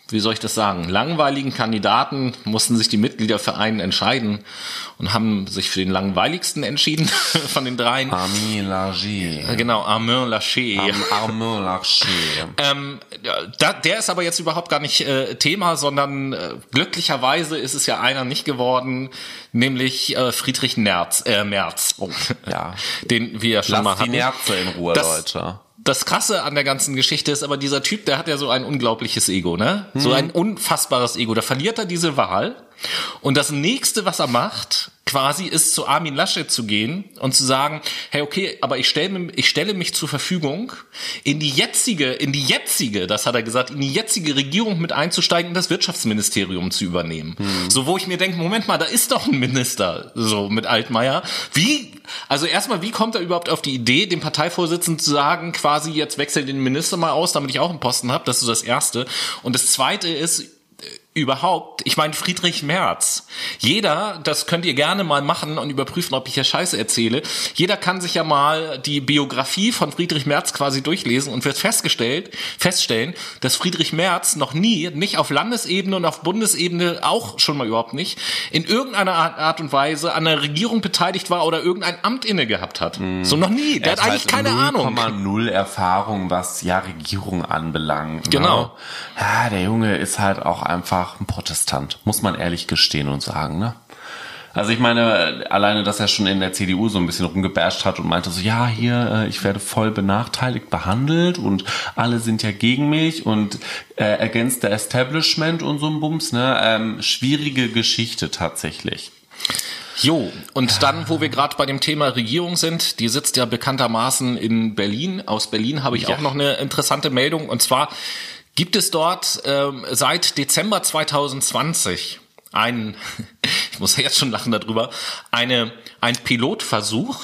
wie soll ich das sagen, langweiligen Kandidaten mussten sich die Mitglieder für einen entscheiden und haben sich für den langweiligsten entschieden von den dreien. Armin Lager. Genau, Armin Laschet. Armin Lager. Ähm, da, der ist aber jetzt überhaupt gar nicht äh, Thema, sondern äh, glücklicherweise ist es ja einer nicht geworden, nämlich äh, Friedrich Merz. Äh, Merz. Oh, ja. Den wir schon mal Lass die hatten. Nerze in Ruhe, Das- Leute. Das Krasse an der ganzen Geschichte ist aber dieser Typ, der hat ja so ein unglaubliches Ego, ne? So ein unfassbares Ego. Da verliert er diese Wahl. Und das nächste, was er macht, quasi ist zu Armin Laschet zu gehen und zu sagen, hey, okay, aber ich stelle, ich stelle mich zur Verfügung, in die jetzige, in die jetzige, das hat er gesagt, in die jetzige Regierung mit einzusteigen und das Wirtschaftsministerium zu übernehmen. So, wo ich mir denke, Moment mal, da ist doch ein Minister, so mit Altmaier. Wie, also erstmal, wie kommt er überhaupt auf die Idee, dem Parteivorsitzenden zu sagen, quasi jetzt wechsel den Minister mal aus, damit ich auch einen Posten habe? Das ist so das Erste. Und das Zweite ist, überhaupt, ich meine Friedrich Merz. Jeder, das könnt ihr gerne mal machen und überprüfen, ob ich hier Scheiße erzähle. Jeder kann sich ja mal die Biografie von Friedrich Merz quasi durchlesen und wird festgestellt, feststellen, dass Friedrich Merz noch nie, nicht auf Landesebene und auf Bundesebene auch schon mal überhaupt nicht, in irgendeiner Art, und Weise an der Regierung beteiligt war oder irgendein Amt inne gehabt hat. So noch nie. Der Er hat eigentlich keine Ahnung. 0,0 Erfahrung, was ja Regierung anbelangt. Genau. Ne? Ja, der Junge ist halt auch einfach ein Protestant, muss man ehrlich gestehen und sagen, ne? Also ich meine, alleine, dass er schon in der CDU so ein bisschen rumgebasht hat und meinte so, ja, hier, äh, ich werde voll benachteiligt behandelt und alle sind ja gegen mich und äh, against the establishment und so ein Bums, ne? Ähm, schwierige Geschichte tatsächlich. Jo, und dann, wo wir gerade bei dem Thema Regierung sind, die sitzt ja bekanntermaßen in Berlin. Aus Berlin habe ich Ja. auch noch eine interessante Meldung. Und zwar gibt es dort ähm, seit Dezember 2020 einen, ich muss ja jetzt schon lachen darüber, eine, ein Pilotversuch.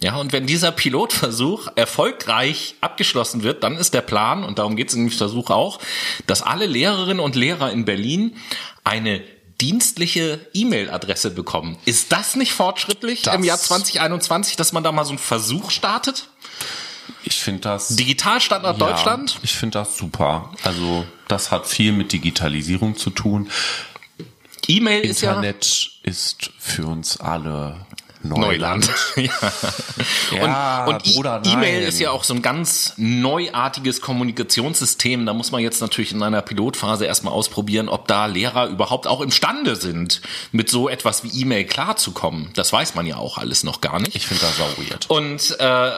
Ja, und wenn dieser Pilotversuch erfolgreich abgeschlossen wird, dann ist der Plan, und darum geht es in dem Versuch auch, dass alle Lehrerinnen und Lehrer in Berlin eine dienstliche E-Mail-Adresse bekommen. Ist das nicht fortschrittlich Das- im Jahr 2021, dass man da mal so einen Versuch startet? Ich finde das... Digitalstandard Deutschland? Ja, ich finde das super. Also das hat viel mit Digitalisierung zu tun. E-Mail ist ja Internet ist für uns alle Neuland. ja. Ja, und und E- E-Mail ist ja auch so ein ganz neuartiges Kommunikationssystem. Da muss man jetzt natürlich in einer Pilotphase erstmal ausprobieren, ob da Lehrer überhaupt auch imstande sind, mit so etwas wie E-Mail klarzukommen. Das weiß man ja auch alles noch gar nicht. Ich finde das sau weird. Und äh,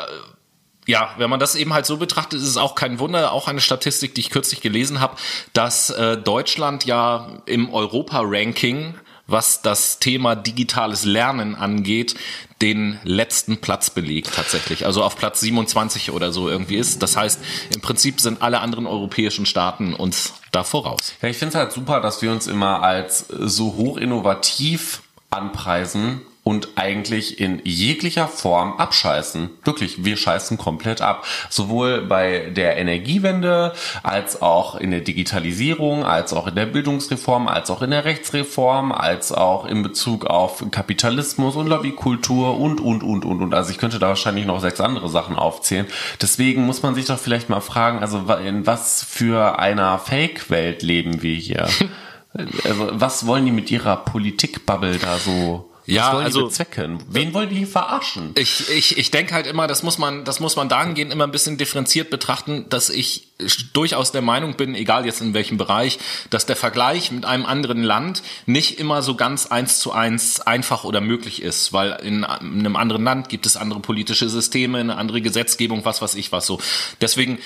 ja, wenn man das eben halt so betrachtet, ist es auch kein Wunder, auch eine Statistik, die ich kürzlich gelesen habe, dass äh, Deutschland ja im Europa-Ranking, was das Thema digitales Lernen angeht, den letzten Platz belegt tatsächlich. Also auf Platz 27 oder so irgendwie ist. Das heißt, im Prinzip sind alle anderen europäischen Staaten uns da voraus. Ja, ich finde es halt super, dass wir uns immer als so hoch innovativ anpreisen und eigentlich in jeglicher Form abscheißen. Wirklich, wir scheißen komplett ab. Sowohl bei der Energiewende, als auch in der Digitalisierung, als auch in der Bildungsreform, als auch in der Rechtsreform, als auch in Bezug auf Kapitalismus und Lobbykultur und, und, und, und, und. Also ich könnte da wahrscheinlich noch sechs andere Sachen aufzählen. Deswegen muss man sich doch vielleicht mal fragen, also in was für einer Fake-Welt leben wir hier? Also, was wollen die mit ihrer Politikbubble da so? Ja, wollen also- die bezwecken? Wen wollen die verarschen? Ich, ich, ich denke halt immer, das muss man, das muss man dahingehend immer ein bisschen differenziert betrachten, dass ich durchaus der Meinung bin, egal jetzt in welchem Bereich, dass der Vergleich mit einem anderen Land nicht immer so ganz eins zu eins einfach oder möglich ist, weil in einem anderen Land gibt es andere politische Systeme, eine andere Gesetzgebung, was weiß ich was so. Deswegen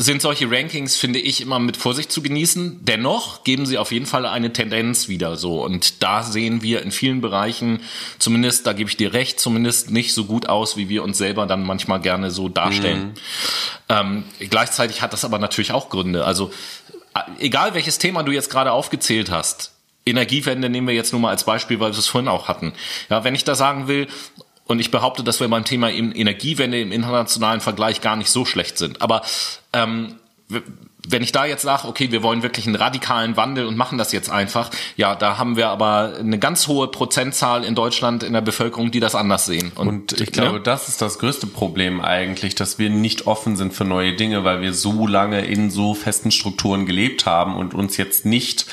sind solche Rankings, finde ich, immer mit Vorsicht zu genießen. Dennoch geben sie auf jeden Fall eine Tendenz wieder so. Und da sehen wir in vielen Bereichen, zumindest, da gebe ich dir recht, zumindest nicht so gut aus, wie wir uns selber dann manchmal gerne so darstellen. Ähm, gleichzeitig hat das aber natürlich auch Gründe. Also, äh, egal welches Thema du jetzt gerade aufgezählt hast, Energiewende nehmen wir jetzt nur mal als Beispiel, weil wir es vorhin auch hatten. Ja, wenn ich da sagen will, und ich behaupte, dass wir beim Thema Energiewende im internationalen Vergleich gar nicht so schlecht sind. Aber ähm, wenn ich da jetzt sage, okay, wir wollen wirklich einen radikalen Wandel und machen das jetzt einfach, ja, da haben wir aber eine ganz hohe Prozentzahl in Deutschland in der Bevölkerung, die das anders sehen. Und ich glaube, ne? das ist das größte Problem eigentlich, dass wir nicht offen sind für neue Dinge, weil wir so lange in so festen Strukturen gelebt haben und uns jetzt nicht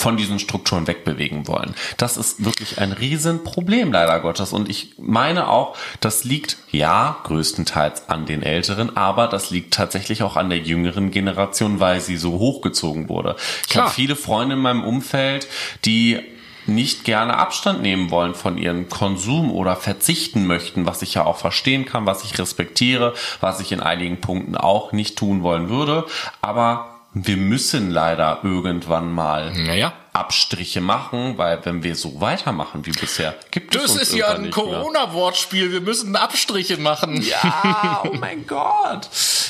von diesen Strukturen wegbewegen wollen. Das ist wirklich ein Riesenproblem, leider Gottes. Und ich meine auch, das liegt ja größtenteils an den Älteren, aber das liegt tatsächlich auch an der jüngeren Generation, weil sie so hochgezogen wurde. Ich habe viele Freunde in meinem Umfeld, die nicht gerne Abstand nehmen wollen von ihrem Konsum oder verzichten möchten, was ich ja auch verstehen kann, was ich respektiere, was ich in einigen Punkten auch nicht tun wollen würde. Aber wir müssen leider irgendwann mal Naja. Abstriche machen, weil wenn wir so weitermachen wie bisher, gibt es Das ist ja ein. Corona-Wortspiel. Wir müssen Abstriche machen. Ja, oh mein Gott.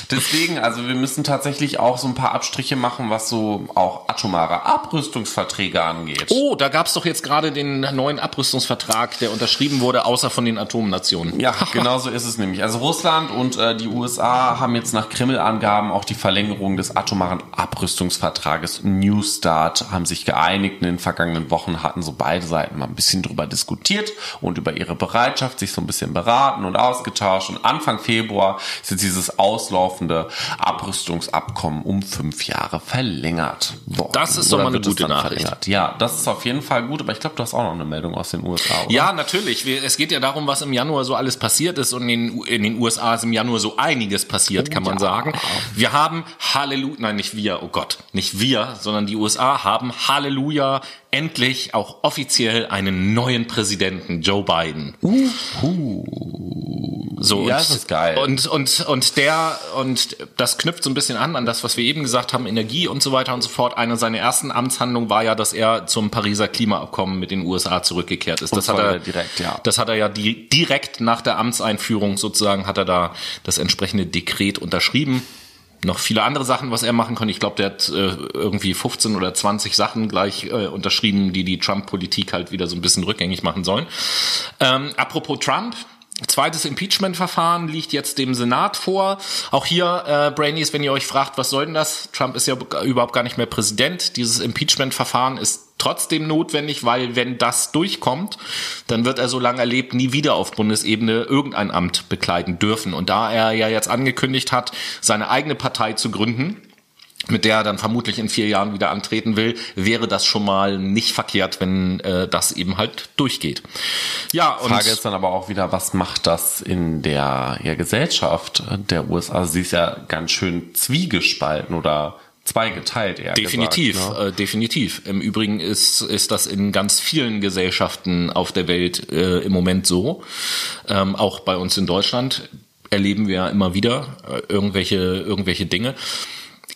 Deswegen, also wir müssen tatsächlich auch so ein paar Abstriche machen, was so auch atomare Abrüstungsverträge angeht. Oh, da gab's doch jetzt gerade den neuen Abrüstungsvertrag, der unterschrieben wurde, außer von den Atomnationen. Ja, genau so ist es nämlich. Also Russland und äh, die USA haben jetzt nach Kreml-Angaben auch die Verlängerung des atomaren Abrüstungsvertrages New Start haben sich geeinigt. In den vergangenen Wochen hatten so beide Seiten mal ein bisschen drüber diskutiert und über ihre Bereitschaft, sich so ein bisschen beraten und ausgetauscht. Und Anfang Februar ist jetzt dieses auslaufende Abrüstungsabkommen um fünf Jahre verlängert worden. Das ist doch mal eine gute Nachricht. verlängert? Ja, das ist auf jeden Fall gut. Aber ich glaube, du hast auch noch eine Meldung aus den USA, oder? Ja, natürlich. Es geht ja darum, was im Januar so alles passiert ist. Und in, den- in den USA ist im Januar so einiges passiert, kann man ja. sagen. Wir haben Halleluja, nein, nicht wir, oh Gott, nicht wir, sondern die USA haben Halleluja endlich auch offiziell einen neuen Präsidenten, Joe Biden. So, Ja, und, das ist geil. Und, und, und der, und das knüpft so ein bisschen an, an das, was wir eben gesagt haben, Energie und so weiter und so fort. Eine seiner ersten Amtshandlungen war ja, dass er zum Pariser Klimaabkommen mit den USA zurückgekehrt ist. Das hat er direkt, ja. Das hat er ja di direkt nach der Amtseinführung sozusagen, hat er da das entsprechende Dekret unterschrieben. Noch viele andere Sachen, was er machen konnte. Ich glaube, der hat äh, irgendwie 15 oder 20 Sachen gleich äh, unterschrieben, die die Trump-Politik halt wieder so ein bisschen rückgängig machen sollen. Ähm, apropos Trump, Zweites Impeachment-Verfahren liegt jetzt dem Senat vor. Auch hier, äh, Brainies, wenn ihr euch fragt, was soll denn das? Trump ist ja überhaupt gar nicht mehr Präsident. Dieses Impeachment-Verfahren ist trotzdem notwendig, weil wenn das durchkommt, dann wird er, solange er lebt, nie wieder auf Bundesebene irgendein Amt bekleiden dürfen. Und da er ja jetzt angekündigt hat, seine eigene Partei zu gründen, mit der er dann vermutlich in vier Jahren wieder antreten will, wäre das schon mal nicht verkehrt, wenn äh, das eben halt durchgeht. Ja, und Frage ist dann aber auch wieder, was macht das in der ja, Gesellschaft der USA? Sie ist ja ganz schön zwiegespalten oder zweigeteilt eher definitiv gesagt, ne? äh, definitiv im Übrigen ist ist das in ganz vielen Gesellschaften auf der Welt äh, im Moment so ähm, auch bei uns in Deutschland erleben wir immer wieder äh, irgendwelche irgendwelche Dinge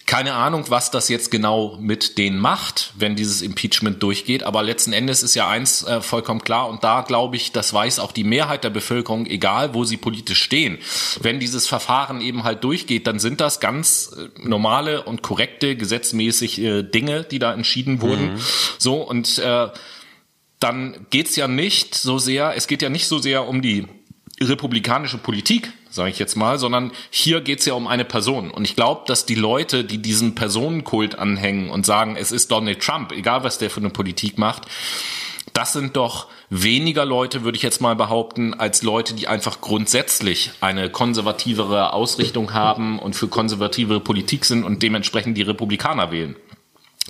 keine Ahnung, was das jetzt genau mit denen macht, wenn dieses Impeachment durchgeht. Aber letzten Endes ist ja eins äh, vollkommen klar. Und da glaube ich, das weiß auch die Mehrheit der Bevölkerung, egal wo sie politisch stehen. Wenn dieses Verfahren eben halt durchgeht, dann sind das ganz äh, normale und korrekte, gesetzmäßig äh, Dinge, die da entschieden wurden. Mhm. So und äh, dann geht's ja nicht so sehr, es geht ja nicht so sehr um die republikanische Politik, sage ich jetzt mal, sondern hier geht's ja um eine Person. Und ich glaube, dass die Leute, die diesen Personenkult anhängen und sagen, es ist Donald Trump, egal was der für eine Politik macht, das sind doch weniger Leute, würde ich jetzt mal behaupten, als Leute, die einfach grundsätzlich eine konservativere Ausrichtung haben und für konservativere Politik sind und dementsprechend die Republikaner wählen.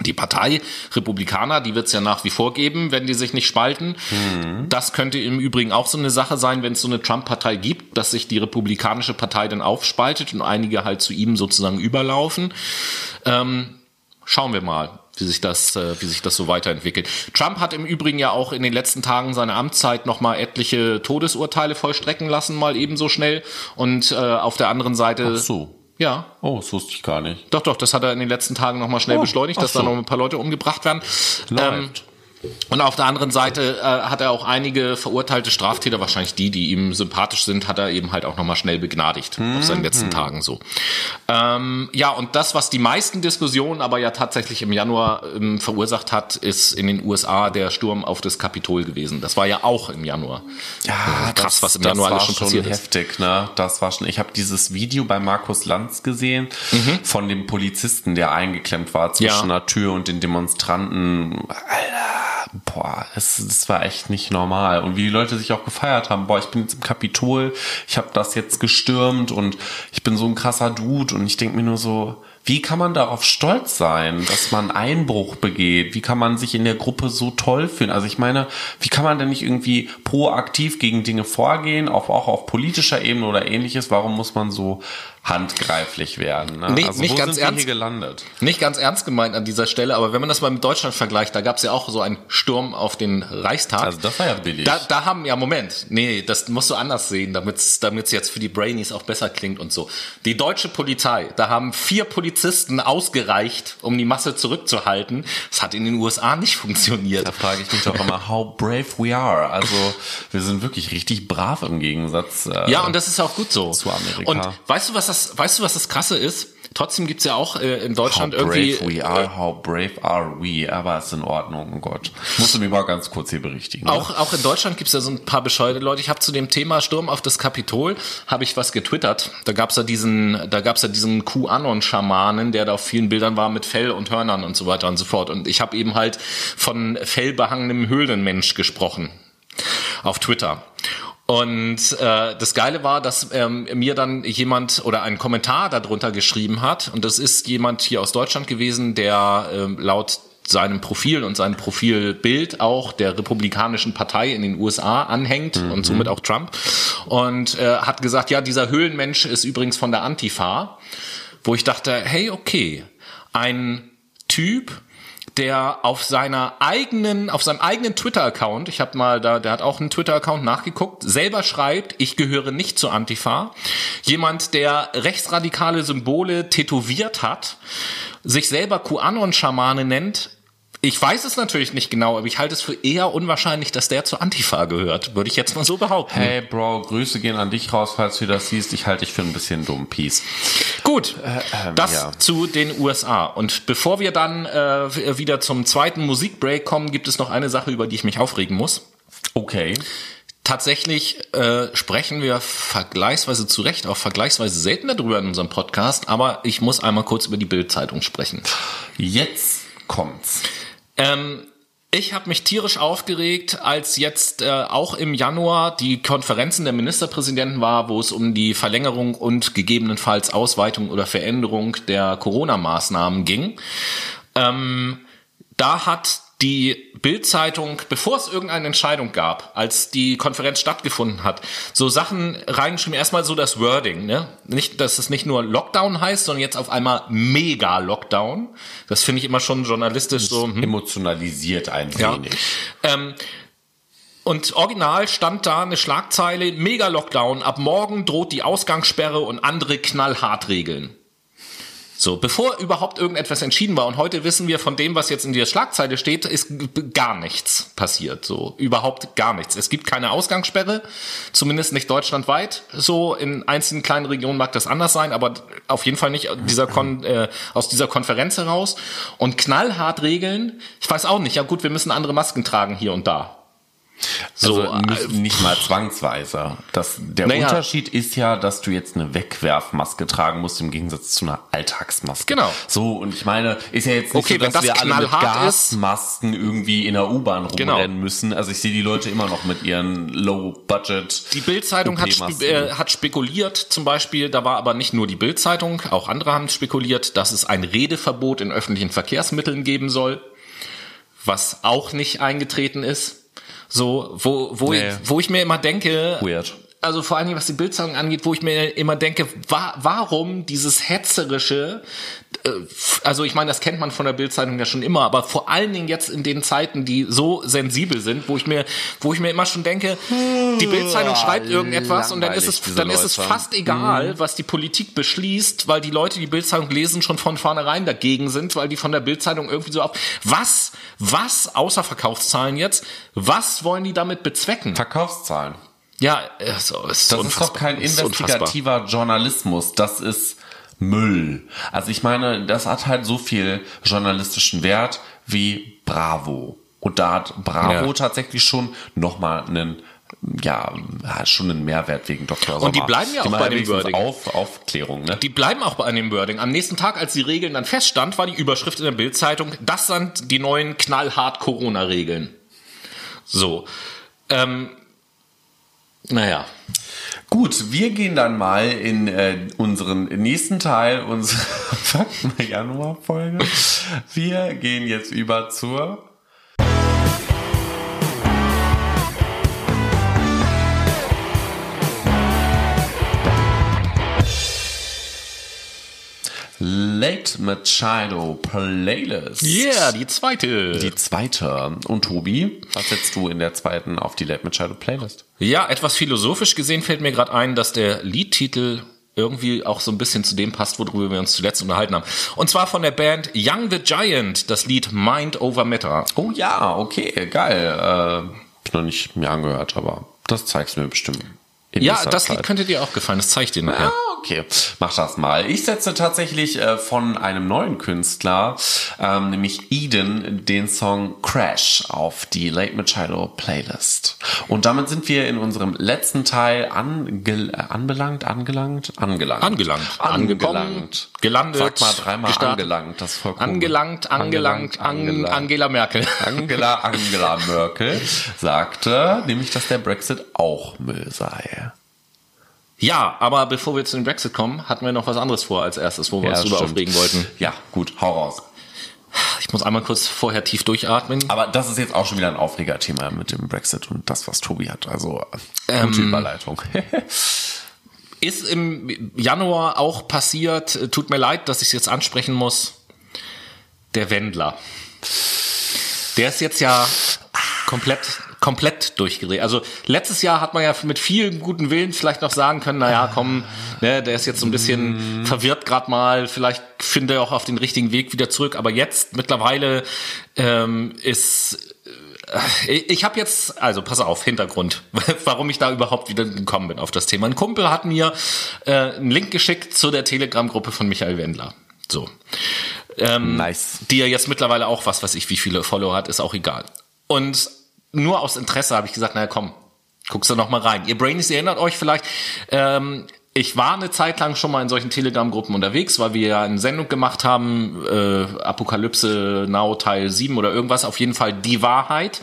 Die Partei Republikaner, die wird es ja nach wie vor geben, wenn die sich nicht spalten. Mhm. Das könnte im Übrigen auch so eine Sache sein, wenn es so eine Trump-Partei gibt, dass sich die Republikanische Partei dann aufspaltet und einige halt zu ihm sozusagen überlaufen. Ähm, schauen wir mal wie sich das, äh, wie sich das so weiterentwickelt. Trump hat im Übrigen ja auch in den letzten Tagen seiner Amtszeit noch mal etliche Todesurteile vollstrecken lassen, mal ebenso schnell. Und äh, auf der anderen Seite Ach so. Ja. Oh, das wusste ich gar nicht. Doch, doch, das hat er in den letzten Tagen nochmal schnell oh, beschleunigt, dass so. da noch ein paar Leute umgebracht werden. Läuft. Ähm, und auf der anderen Seite äh, hat er auch einige verurteilte Straftäter, wahrscheinlich die, die ihm sympathisch sind, hat er eben halt auch nochmal schnell begnadigt mhm. auf seinen letzten mhm. Tagen so. Ähm, ja, und das, was die meisten Diskussionen aber ja tatsächlich im Januar ähm, verursacht hat, ist in den USA der Sturm auf das Kapitol gewesen. Das war ja auch im Januar. Ja, krass, das, was im Januar alles schon passiert heftig, ist. Ne? Das war schon. Ich habe dieses Video bei Markus Lanz gesehen mhm. von dem Polizisten, der eingeklemmt war zwischen ja. einer Tür und den Demonstranten. Alter boah, es, es war echt nicht normal. Und wie die Leute sich auch gefeiert haben, boah, ich bin jetzt im Kapitol, ich habe das jetzt gestürmt und ich bin so ein krasser Dude und ich denk mir nur so, wie kann man darauf stolz sein, dass man Einbruch begeht? Wie kann man sich in der Gruppe so toll fühlen? Also ich meine, wie kann man denn nicht irgendwie proaktiv gegen Dinge vorgehen, auch, auch auf politischer Ebene oder ähnliches? Warum muss man so handgreiflich werden. Ne? Nee, also nicht ganz ernst gelandet. Nicht ganz ernst gemeint an dieser Stelle, aber wenn man das mal mit Deutschland vergleicht, da gab es ja auch so einen Sturm auf den Reichstag. Also das war ja billig. Da, da haben ja Moment, nee, das musst du anders sehen, damit es jetzt für die Brainies auch besser klingt und so. Die deutsche Polizei, da haben vier Polizisten ausgereicht, um die Masse zurückzuhalten. Das hat in den USA nicht funktioniert. Da frage ich mich doch immer, how brave we are. Also wir sind wirklich richtig brav im Gegensatz. Äh, ja, und das ist auch gut so. Zu Amerika. Und weißt du, was das das, weißt du, was das Krasse ist? Trotzdem gibt's ja auch äh, in Deutschland how brave irgendwie. We are, how brave are we? Aber ist in Ordnung, oh Gott. Musst du mich mal ganz kurz hier berichtigen. Ne? Auch, auch in Deutschland gibt's ja so ein paar bescheuerte Leute. Ich habe zu dem Thema Sturm auf das Kapitol habe ich was getwittert. Da gab's ja diesen, da gab's ja diesen QAnon-Schamanen, der da auf vielen Bildern war mit Fell und Hörnern und so weiter und so fort. Und ich habe eben halt von fellbehangenem Höhlenmensch gesprochen auf Twitter. Und äh, das Geile war, dass ähm, mir dann jemand oder ein Kommentar darunter geschrieben hat. Und das ist jemand hier aus Deutschland gewesen, der ähm, laut seinem Profil und seinem Profilbild auch der Republikanischen Partei in den USA anhängt mhm. und somit auch Trump. Und äh, hat gesagt, ja, dieser Höhlenmensch ist übrigens von der Antifa. Wo ich dachte, hey, okay, ein Typ, der auf seiner eigenen, auf seinem eigenen Twitter-Account, ich habe mal da, der hat auch einen Twitter-Account nachgeguckt, selber schreibt, ich gehöre nicht zu Antifa. Jemand, der rechtsradikale Symbole tätowiert hat, sich selber QAnon-Schamane nennt, ich weiß es natürlich nicht genau, aber ich halte es für eher unwahrscheinlich, dass der zur Antifa gehört. Würde ich jetzt mal so behaupten. Hey Bro, Grüße gehen an dich raus, falls du das siehst. Ich halte dich für ein bisschen dumm. Peace. Gut, äh, ähm, das ja. zu den USA. Und bevor wir dann äh, wieder zum zweiten Musikbreak kommen, gibt es noch eine Sache, über die ich mich aufregen muss. Okay. Tatsächlich äh, sprechen wir vergleichsweise zu Recht auch vergleichsweise selten darüber in unserem Podcast, aber ich muss einmal kurz über die Bildzeitung sprechen. Jetzt kommt's. Ähm, Ich habe mich tierisch aufgeregt, als jetzt äh, auch im Januar die Konferenzen der Ministerpräsidenten war, wo es um die Verlängerung und gegebenenfalls Ausweitung oder Veränderung der Corona-Maßnahmen ging. Ähm, da hat die Bildzeitung, bevor es irgendeine Entscheidung gab, als die Konferenz stattgefunden hat, so Sachen reingeschrieben. Erstmal so das Wording, ne? Nicht, dass es nicht nur Lockdown heißt, sondern jetzt auf einmal Mega Lockdown. Das finde ich immer schon journalistisch so. Hm. Emotionalisiert ein Ja. wenig. Ähm, und original stand da eine Schlagzeile, Mega Lockdown, ab morgen droht die Ausgangssperre und andere knallhart Regeln. So, bevor überhaupt irgendetwas entschieden war und heute wissen wir von dem, was jetzt in der Schlagzeile steht, ist gar nichts passiert, so überhaupt gar nichts. Es gibt keine Ausgangssperre, zumindest nicht deutschlandweit. So in einzelnen kleinen Regionen mag das anders sein, aber auf jeden Fall nicht dieser Kon äh, aus dieser Konferenz heraus. Und knallhart Regeln, ich weiß auch nicht. Ja gut, wir müssen andere Masken tragen hier und da. So, also nicht, nicht mal zwangsweise. Das, der Naja. Unterschied ist ja, dass du jetzt eine Wegwerfmaske tragen musst im Gegensatz zu einer Alltagsmaske. Genau. So, und ich meine, ist ja jetzt nicht Okay, so, dass das wir alle mit knallhart ist- Gasmasken irgendwie in der U-Bahn Genau. rumrennen müssen. Also ich sehe die Leute immer noch mit ihren Low-Budget. Die Bildzeitung hat, spe äh, hat spekuliert, zum Beispiel, da war aber nicht nur die Bildzeitung, auch andere haben spekuliert, dass es ein Redeverbot in öffentlichen Verkehrsmitteln geben soll, was auch nicht eingetreten ist. So, wo, wo, Nee. ich, wo ich mir immer denke, Weird. Also vor allen Dingen was die Bildzeitung angeht, wo ich mir immer denke, wa warum dieses hetzerische, äh, also ich meine, das kennt man von der Bildzeitung ja schon immer, aber vor allen Dingen jetzt in den Zeiten, die so sensibel sind, wo ich mir, wo ich mir immer schon denke, die Bildzeitung schreibt irgendetwas und dann ist es, dann ist es fast egal, was die Politik beschließt, weil die Leute, die Bildzeitung lesen, schon von vornherein dagegen sind, weil die von der Bildzeitung irgendwie so ab, was, was, außer Verkaufszahlen jetzt, was wollen die damit bezwecken? Verkaufszahlen. Ja, also, ist Das ist doch kein investigativer Journalismus. Das ist Müll. Also ich meine, das hat halt so viel journalistischen Wert wie Bravo. Und da hat Bravo Ja. tatsächlich schon nochmal einen, ja, hat schon einen Mehrwert wegen Dr. Sommer. Und die bleiben ja auch machen bei dem Wording. Auf, Aufklärung, ne? Die bleiben auch bei einem Wording. Am nächsten Tag, als die Regeln dann feststand, war die Überschrift in der Bildzeitung, das sind die neuen knallhart Corona-Regeln. So. Ähm, naja. Gut, wir gehen dann mal in äh, unseren nächsten Teil unserer Fakten der Januar-Folge. Wir gehen jetzt über zur Late Machado Playlist. Yeah, die zweite. Die zweite. Und Tobi, was setzt du in der zweiten auf die Late Machado Playlist? ja, etwas philosophisch gesehen fällt mir gerade ein, dass der Liedtitel irgendwie auch so ein bisschen zu dem passt, worüber wir uns zuletzt unterhalten haben. Und zwar von der Band Young the Giant, das Lied Mind Over Matter. Oh ja, okay, geil. Äh, noch nicht mir angehört, aber das zeigst du mir bestimmt. Ja, das. Lied könnte dir auch gefallen, das zeige ich dir nachher. Ah, okay, mach das mal. Ich setze tatsächlich äh, von einem neuen Künstler, ähm, nämlich Eden, den Song Crash auf die Late Machado Playlist. Und damit sind wir in unserem letzten Teil ange äh, anbelangt, angelangt, angelangt. Angelangt. Angelangt. gelandet, Sag mal dreimal gestartet. angelangt, das voll cool. Angelangt, angelangt, an, angelangt. Angela Merkel. Angela Angela Merkel sagte, nämlich, dass der Brexit auch Müll sei. Ja, aber bevor wir zu dem Brexit kommen, hatten wir noch was anderes vor als erstes, wo wir uns drüber aufregen wollten. Ja, gut, hau raus. Ich muss einmal kurz vorher tief durchatmen. Aber das ist jetzt auch schon wieder ein Aufregerthema mit dem Brexit und das, was Tobi hat. Also äh, Ähm, gute Überleitung. Ist im Januar auch passiert, tut mir leid, dass ich es jetzt ansprechen muss, der Wendler. Der ist jetzt ja komplett komplett durchgedreht. Also letztes Jahr hat man ja mit viel guten Willen vielleicht noch sagen können, naja, komm, ne, der ist jetzt so ein bisschen verwirrt gerade mal, vielleicht findet er auch auf den richtigen Weg wieder zurück. Aber jetzt mittlerweile ähm, ist äh, ich habe jetzt, also pass auf, Hintergrund, warum ich da überhaupt wieder gekommen bin auf das Thema. Ein Kumpel hat mir äh, einen Link geschickt zu der Telegram-Gruppe von Michael Wendler. So. Ähm, nice. Die ja jetzt mittlerweile auch, was weiß ich, wie viele Follower hat, ist auch egal. Und nur aus Interesse habe ich gesagt, naja, komm, guckst du noch mal rein. Ihr Brainies, ihr erinnert euch vielleicht, ähm, ich war eine Zeit lang schon mal in solchen Telegram-Gruppen unterwegs, weil wir ja eine Sendung gemacht haben, äh, Apokalypse Now Teil 7 oder irgendwas, auf jeden Fall die Wahrheit.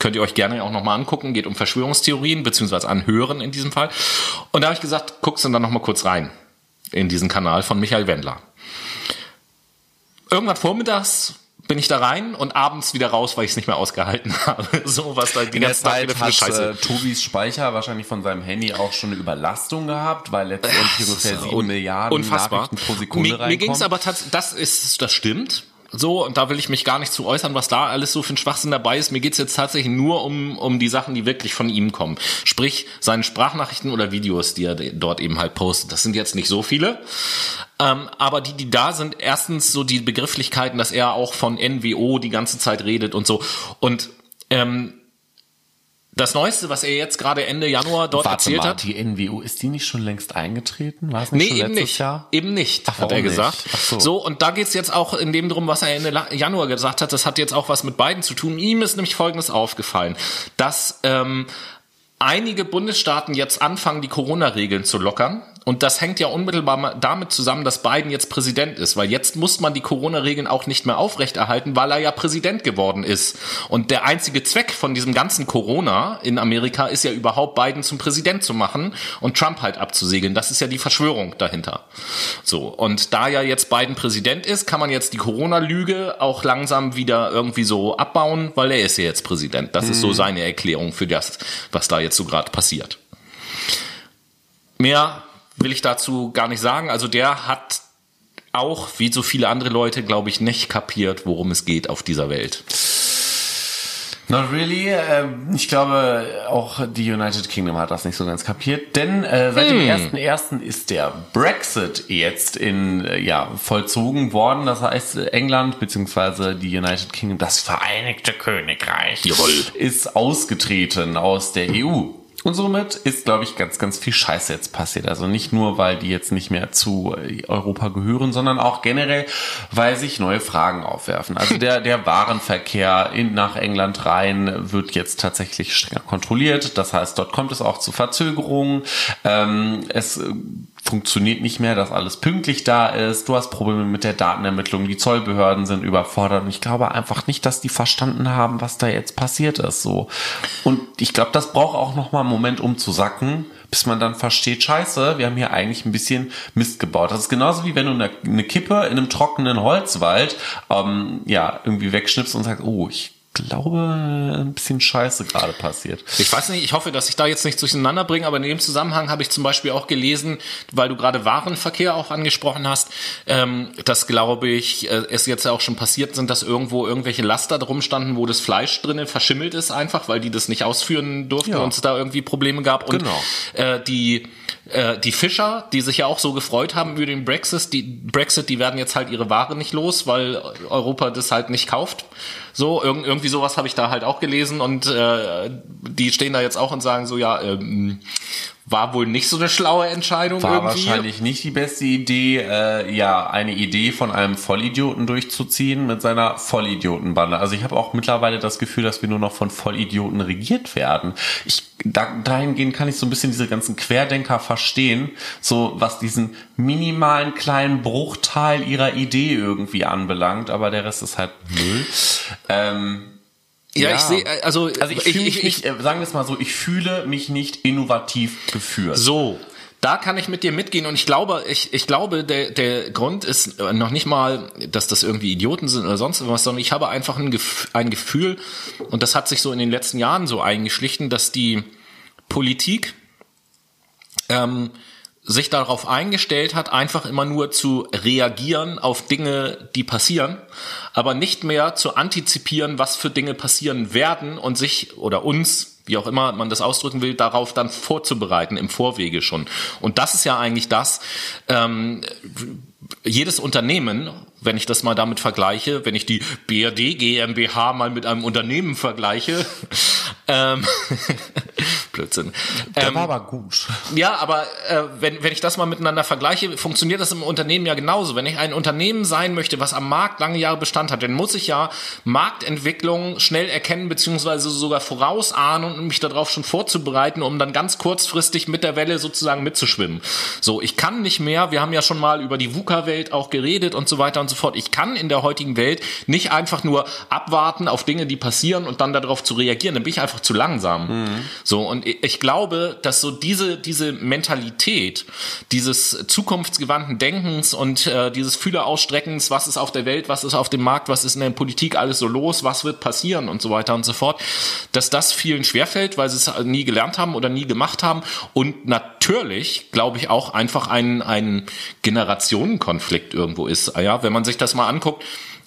Könnt ihr euch gerne auch nochmal angucken, geht um Verschwörungstheorien, beziehungsweise anhören in diesem Fall. Und da habe ich gesagt, guckst du dann nochmal kurz rein in diesen Kanal von Michael Wendler. Irgendwann vormittags bin ich da rein und abends wieder raus, weil ich es nicht mehr ausgehalten habe. so was da die In der Zeit hat Scheiße. Äh, Tobis Speicher wahrscheinlich von seinem Handy auch schon eine Überlastung gehabt, weil letztendlich ungefähr sieben Milliarden unfassbar. Nachrichten pro Sekunde mir, reinkommen. Mir ging es aber tatsächlich, das ist, das stimmt. So, und da will ich mich gar nicht zu äußern, was da alles so für ein Schwachsinn dabei ist. Mir geht's jetzt tatsächlich nur um, um die Sachen, die wirklich von ihm kommen. Sprich, seine Sprachnachrichten oder Videos, die er dort eben halt postet. Das sind jetzt nicht so viele. Ähm, aber die, die da sind, erstens so die Begrifflichkeiten, dass er auch von NWO die ganze Zeit redet und so. Und ähm, das Neueste, was er jetzt gerade Ende Januar dort Warte erzählt mal, hat. die NWO, ist die nicht schon längst eingetreten? War es nicht Nee, schon eben letztes nicht. Jahr? Eben nicht, Ach, hat er nicht? gesagt. Ach so. so, und da geht's jetzt auch in dem drum, was er Ende Januar gesagt hat. Das hat jetzt auch was mit beiden zu tun. Ihm ist nämlich Folgendes aufgefallen, dass ähm, einige Bundesstaaten jetzt anfangen, die Corona-Regeln zu lockern. Und das hängt ja unmittelbar damit zusammen, dass Biden jetzt Präsident ist, weil jetzt muss man die Corona-Regeln auch nicht mehr aufrechterhalten, weil er ja Präsident geworden ist. Und der einzige Zweck von diesem ganzen Corona in Amerika ist ja überhaupt Biden zum Präsident zu machen und Trump halt abzusegeln. Das ist ja die Verschwörung dahinter. So. Und da ja jetzt Biden Präsident ist, kann man jetzt die Corona-Lüge auch langsam wieder irgendwie so abbauen, weil er ist ja jetzt Präsident. Das ist so seine Erklärung für das, was da jetzt so gerade passiert. Mehr will ich dazu gar nicht sagen. Also der hat auch, wie so viele andere Leute, glaube ich, nicht kapiert, worum es geht auf dieser Welt. Not really. Ähm, Ich glaube, auch die United Kingdom hat das nicht so ganz kapiert, denn äh, seit dem 1.1. ist der Brexit jetzt in äh, ja vollzogen worden. Das heißt, England beziehungsweise die United Kingdom, das Vereinigte Königreich, Jawohl. ist ausgetreten aus der EU. Und somit ist, glaube ich, ganz, ganz viel Scheiße jetzt passiert. Also nicht nur, weil die jetzt nicht mehr zu Europa gehören, sondern auch generell, weil sich neue Fragen aufwerfen. Also der, der Warenverkehr in, nach England rein wird jetzt tatsächlich strenger kontrolliert. Das heißt, dort kommt es auch zu Verzögerungen. Ähm, es funktioniert nicht mehr, dass alles pünktlich da ist. Du hast Probleme mit der Datenermittlung. Die Zollbehörden sind überfordert. Und ich glaube einfach nicht, dass die verstanden haben, was da jetzt passiert ist. So. Und ich glaube, das braucht auch noch mal einen Moment, um zu sacken, bis man dann versteht, scheiße, wir haben hier eigentlich ein bisschen Mist gebaut. Das ist genauso wie wenn du eine, Kippe in einem trockenen Holzwald ähm, ja irgendwie wegschnippst und sagst, oh, ich glaube, ein bisschen Scheiße gerade passiert. Ich weiß nicht, ich hoffe, dass ich da jetzt nicht durcheinander bringe, aber in dem Zusammenhang habe ich zum Beispiel auch gelesen, weil du gerade Warenverkehr auch angesprochen hast, ähm, dass glaube ich, äh, es jetzt ja auch schon passiert sind, dass irgendwo irgendwelche Laster drum standen, wo das Fleisch drinnen verschimmelt ist einfach, weil die das nicht ausführen durften Ja. und es da irgendwie Probleme gab. Und Genau. äh, die äh, die Fischer, die sich ja auch so gefreut haben über den Brexit, die Brexit, die werden jetzt halt ihre Ware nicht los, weil Europa das halt nicht kauft. So, irg irgendwie sowas habe ich da halt auch gelesen und äh, die stehen da jetzt auch und sagen so, ja, ähm, war wohl nicht so eine schlaue Entscheidung War irgendwie. wahrscheinlich nicht die beste Idee, äh, ja, eine Idee von einem Vollidioten durchzuziehen mit seiner Vollidiotenbande. Also ich habe auch mittlerweile das Gefühl, dass wir nur noch von Vollidioten regiert werden. Ich, da, dahingehend kann ich so ein bisschen diese ganzen Querdenker verstehen, so was diesen minimalen kleinen Bruchteil ihrer Idee irgendwie anbelangt, aber der Rest ist halt Müll. Ähm, ja, ja. ich sehe, also, also ich fühle mich nicht, äh, sagen wir es mal so, ich fühle mich nicht innovativ geführt. So, da kann ich mit dir mitgehen und ich glaube, ich, ich glaube, der, der Grund ist äh, noch nicht mal, dass das irgendwie Idioten sind oder sonst was, sondern ich habe einfach ein, Gef ein Gefühl und das hat sich so in den letzten Jahren so eingeschlichen, dass die Politik ähm, sich darauf eingestellt hat, einfach immer nur zu reagieren auf Dinge, die passieren, aber nicht mehr zu antizipieren, was für Dinge passieren werden und sich oder uns, wie auch immer man das ausdrücken will, darauf dann vorzubereiten im Vorwege schon. Und das ist ja eigentlich das, ähm, jedes Unternehmen, wenn ich das mal damit vergleiche, wenn ich die BRD GmbH mal mit einem Unternehmen vergleiche, ähm, Blödsinn. Der Ähm, war aber gut. ja, aber äh, wenn, wenn ich das mal miteinander vergleiche, funktioniert das im Unternehmen ja genauso. Wenn ich ein Unternehmen sein möchte, was am Markt lange Jahre Bestand hat, dann muss ich ja Marktentwicklung schnell erkennen, beziehungsweise sogar vorausahnen und mich darauf schon vorzubereiten, um dann ganz kurzfristig mit der Welle sozusagen mitzuschwimmen. So, ich kann nicht mehr, wir haben ja schon mal über die VUCA-Welt auch geredet und so weiter und so fort. Ich kann in der heutigen Welt nicht einfach nur abwarten auf Dinge, die passieren und dann darauf zu reagieren. Dann bin ich einfach zu langsam. So, und ich ich glaube, dass so diese, diese Mentalität, dieses zukunftsgewandten Denkens und äh, dieses Fühlerausstreckens, was ist auf der Welt, was ist auf dem Markt, was ist in der Politik alles so los, was wird passieren und so weiter und so fort, dass das vielen schwerfällt, weil sie es nie gelernt haben oder nie gemacht haben und natürlich, glaube ich, auch einfach ein, ein Generationenkonflikt irgendwo ist. Ja, wenn man sich das mal anguckt,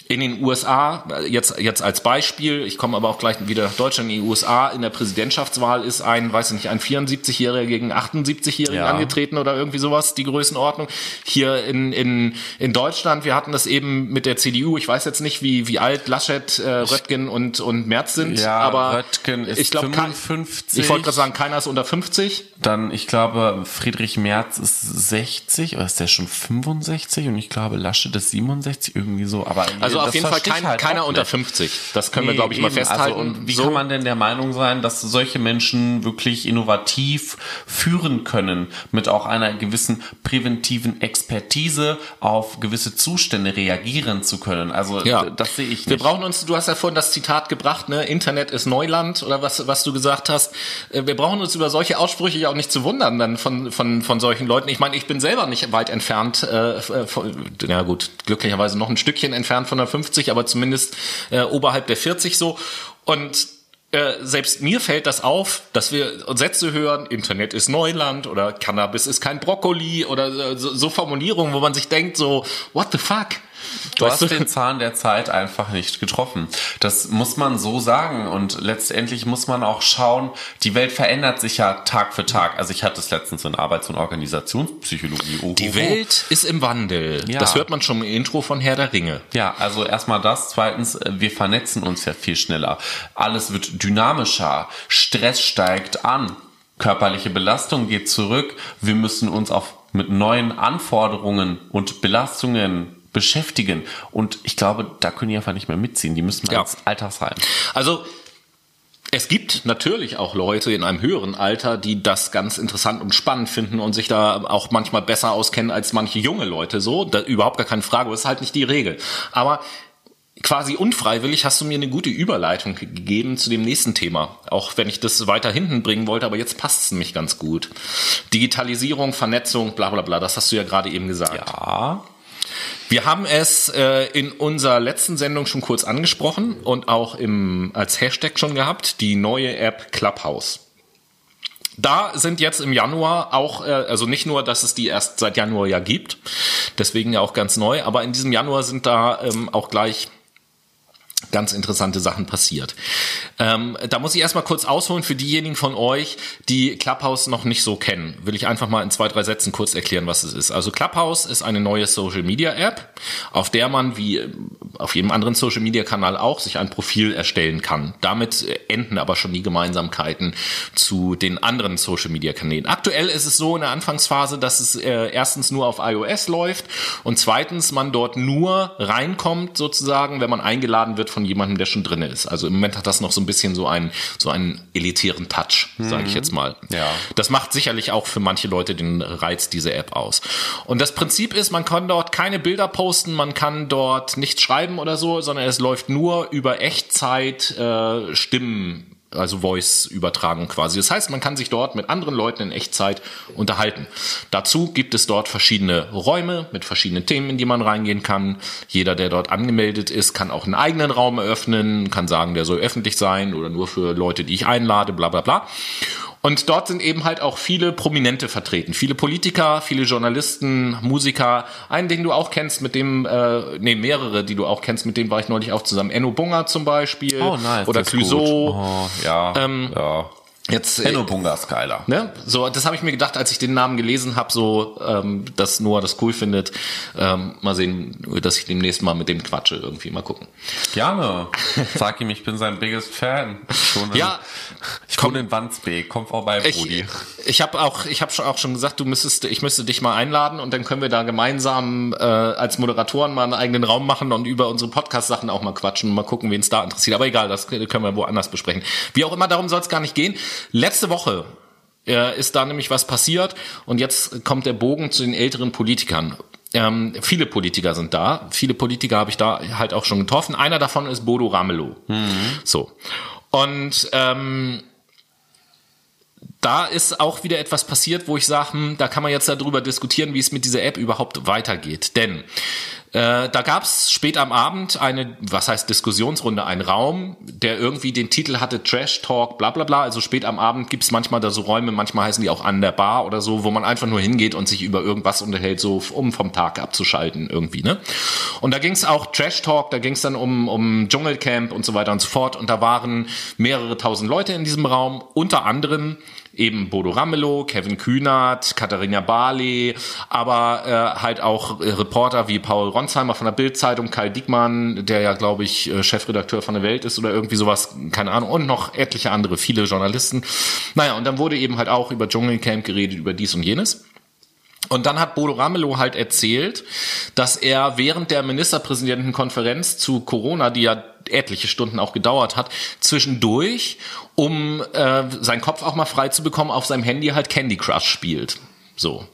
in den USA, jetzt, jetzt als Beispiel, ich komme aber auch gleich wieder nach Deutschland, in den USA, in der Präsidentschaftswahl ist ein, weiß ich nicht, ein 74-Jähriger gegen 78-Jährigen Ja. angetreten oder irgendwie sowas, die Größenordnung. Hier in, in, in Deutschland, wir hatten das eben mit der CDU, ich weiß jetzt nicht, wie, wie alt Laschet, äh, Röttgen und, und Merz sind, Ja, aber Röttgen ist ich glaube, 55. ich wollte gerade sagen, keiner ist unter 50. Dann, ich glaube, Friedrich Merz ist 60 oder ist der schon 65 und ich glaube, Laschet ist 67, irgendwie so. Aber Also das auf jeden Fall kein, halt keiner unter nicht. 50. Das können wir, Nee, glaube ich, mal eben. festhalten. Also, und wie So- kann man denn der Meinung sein, dass solche Menschen wirklich innovativ führen können, mit auch einer gewissen präventiven Expertise auf gewisse Zustände reagieren zu können? Also Ja. das sehe ich Wir nicht. brauchen uns, du hast ja vorhin das Zitat gebracht, ne, Internet ist Neuland oder was, was du gesagt hast. Äh, Wir brauchen uns über solche Aussprüche ja auch nicht zu wundern dann von, von, von solchen Leuten. Ich meine, ich bin selber nicht weit entfernt, äh, von, ja gut, glücklicherweise noch ein Stückchen entfernt von der 50, aber zumindest äh, oberhalb der 40 so. Und äh, selbst mir fällt das auf, dass wir Sätze hören, Internet ist Neuland oder Cannabis ist kein Brokkoli oder äh, so, so Formulierungen, wo man sich denkt so, what the fuck? Du Weißt hast den Zahn der Zeit einfach nicht getroffen. Das muss man so sagen. Und letztendlich muss man auch schauen, die Welt verändert sich ja Tag für Tag. Also ich hatte es letztens in Arbeits- und Organisationspsychologie. Oh, Die oh, oh. Welt ist im Wandel. Ja. Das hört man schon im Intro von Herr der Ringe. Ja, also erstmal das. Zweitens, äh, wir vernetzen uns ja viel schneller. Alles wird dynamischer. Stress steigt an. Körperliche Belastung geht zurück. Wir müssen uns auf, mit neuen Anforderungen und Belastungen beschäftigen. Und ich glaube, da können die einfach nicht mehr mitziehen. Die müssen Ja. als Altersheim. Also es gibt natürlich auch Leute in einem höheren Alter, die das ganz interessant und spannend finden und sich da auch manchmal besser auskennen als manche junge Leute. So, da, überhaupt gar keine Frage. Das ist halt nicht die Regel. Aber quasi unfreiwillig hast du mir eine gute Überleitung gegeben zu dem nächsten Thema. Auch wenn ich das weiter hinten bringen wollte, aber jetzt passt es nämlich ganz gut. Digitalisierung, Vernetzung, bla bla bla, das hast du ja gerade eben gesagt. Ja. Wir haben es äh, in unserer letzten Sendung schon kurz angesprochen und auch im, als Hashtag schon gehabt, die neue App Clubhouse. Da sind jetzt im Januar auch, äh, also nicht nur, dass es die erst seit Januar ja gibt, deswegen ja auch ganz neu, aber in diesem Januar sind da ähm, auch gleich ganz interessante Sachen passiert. Ähm, da muss ich erstmal kurz ausholen für diejenigen von euch, die Clubhouse noch nicht so kennen. Will ich einfach mal in zwei, drei Sätzen kurz erklären, was es ist. Also Clubhouse ist eine neue Social Media App, auf der man wie äh, auf jedem anderen Social Media Kanal auch sich ein Profil erstellen kann. Damit äh, enden aber schon die Gemeinsamkeiten zu den anderen Social Media Kanälen. Aktuell ist es so in der Anfangsphase, dass es äh, erstens nur auf iOS läuft und zweitens man dort nur reinkommt sozusagen, wenn man eingeladen wird von jemandem, der schon drin ist. Also im Moment hat das noch so ein bisschen so einen so einen elitären Touch, sage ich jetzt mal. Ja. Das macht sicherlich auch für manche Leute den Reiz dieser App aus. Und das Prinzip ist, man kann dort keine Bilder posten, man kann dort nichts schreiben oder so, sondern es läuft nur über Echtzeit äh, Stimmen also Voice-Übertragung quasi. Das heißt, man kann sich dort mit anderen Leuten in Echtzeit unterhalten. Dazu gibt es dort verschiedene Räume mit verschiedenen Themen, in die man reingehen kann. Jeder, der dort angemeldet ist, kann auch einen eigenen Raum eröffnen, kann sagen, der soll öffentlich sein oder nur für Leute, die ich einlade, bla bla bla. Und dort sind eben halt auch viele Prominente vertreten. Viele Politiker, viele Journalisten, Musiker. Einen, den du auch kennst, mit dem, äh, nee, mehrere, die du auch kennst, mit dem war ich neulich auch zusammen. Enno Bunger zum Beispiel. Oh, nice. Oder Clouseau. Oh, ja. Ähm, ja. Jetzt, äh, Enno Bunga ist geiler. Ne? So, das habe ich mir gedacht, als ich den Namen gelesen habe, so, ähm, dass Noah das cool findet. Ähm, mal sehen, dass ich demnächst mal mit dem quatsche, irgendwie mal gucken. Gerne. Sag ihm, ich bin sein biggest Fan. Wohne Ja, ich wohne in Wandsbek. Komm vorbei, Brudi. Ich, ich habe auch, ich habe auch schon gesagt, du müsstest, ich müsste dich mal einladen und dann können wir da gemeinsam äh, als Moderatoren mal einen eigenen Raum machen und über unsere Podcast-Sachen auch mal quatschen und mal gucken, wen es da interessiert. Aber egal, das können wir woanders besprechen. Wie auch immer, darum soll es gar nicht gehen. Letzte Woche äh, ist da nämlich was passiert und jetzt kommt der Bogen zu den älteren Politikern. Ähm, viele Politiker sind da. Viele Politiker habe ich da halt auch schon getroffen. Einer davon ist Bodo Ramelow. So. Und ähm, da ist auch wieder etwas passiert, wo ich sage, hm, da kann man jetzt darüber diskutieren, wie es mit dieser App überhaupt weitergeht. Denn äh, da gab es spät am Abend eine, was heißt Diskussionsrunde, ein Raum, der irgendwie den Titel hatte Trash Talk, bla bla bla. Also spät am Abend gibt es manchmal da so Räume, manchmal heißen die auch an der Bar oder so, wo man einfach nur hingeht und sich über irgendwas unterhält, so um vom Tag abzuschalten irgendwie. Ne? Und da ging es auch Trash Talk, da ging es dann um, um Dschungelcamp und so weiter und so fort. Und da waren mehrere tausend Leute in diesem Raum, unter anderem eben Bodo Ramelow, Kevin Kühnert, Katharina Barley, aber äh, halt auch äh, Reporter wie Paul Ronsheimer von der Bild-Zeitung, Kai Diekmann, der ja, glaube ich, äh, Chefredakteur von der Welt ist oder irgendwie sowas, keine Ahnung, und noch etliche andere, viele Journalisten. Naja, und dann wurde eben halt auch über Dschungelcamp geredet, über dies und jenes. Und dann hat Bodo Ramelow halt erzählt, dass er während der Ministerpräsidentenkonferenz zu Corona, die ja etliche Stunden auch gedauert hat, zwischendurch, um äh, seinen Kopf auch mal frei zu bekommen, auf seinem Handy halt Candy Crush spielt. So.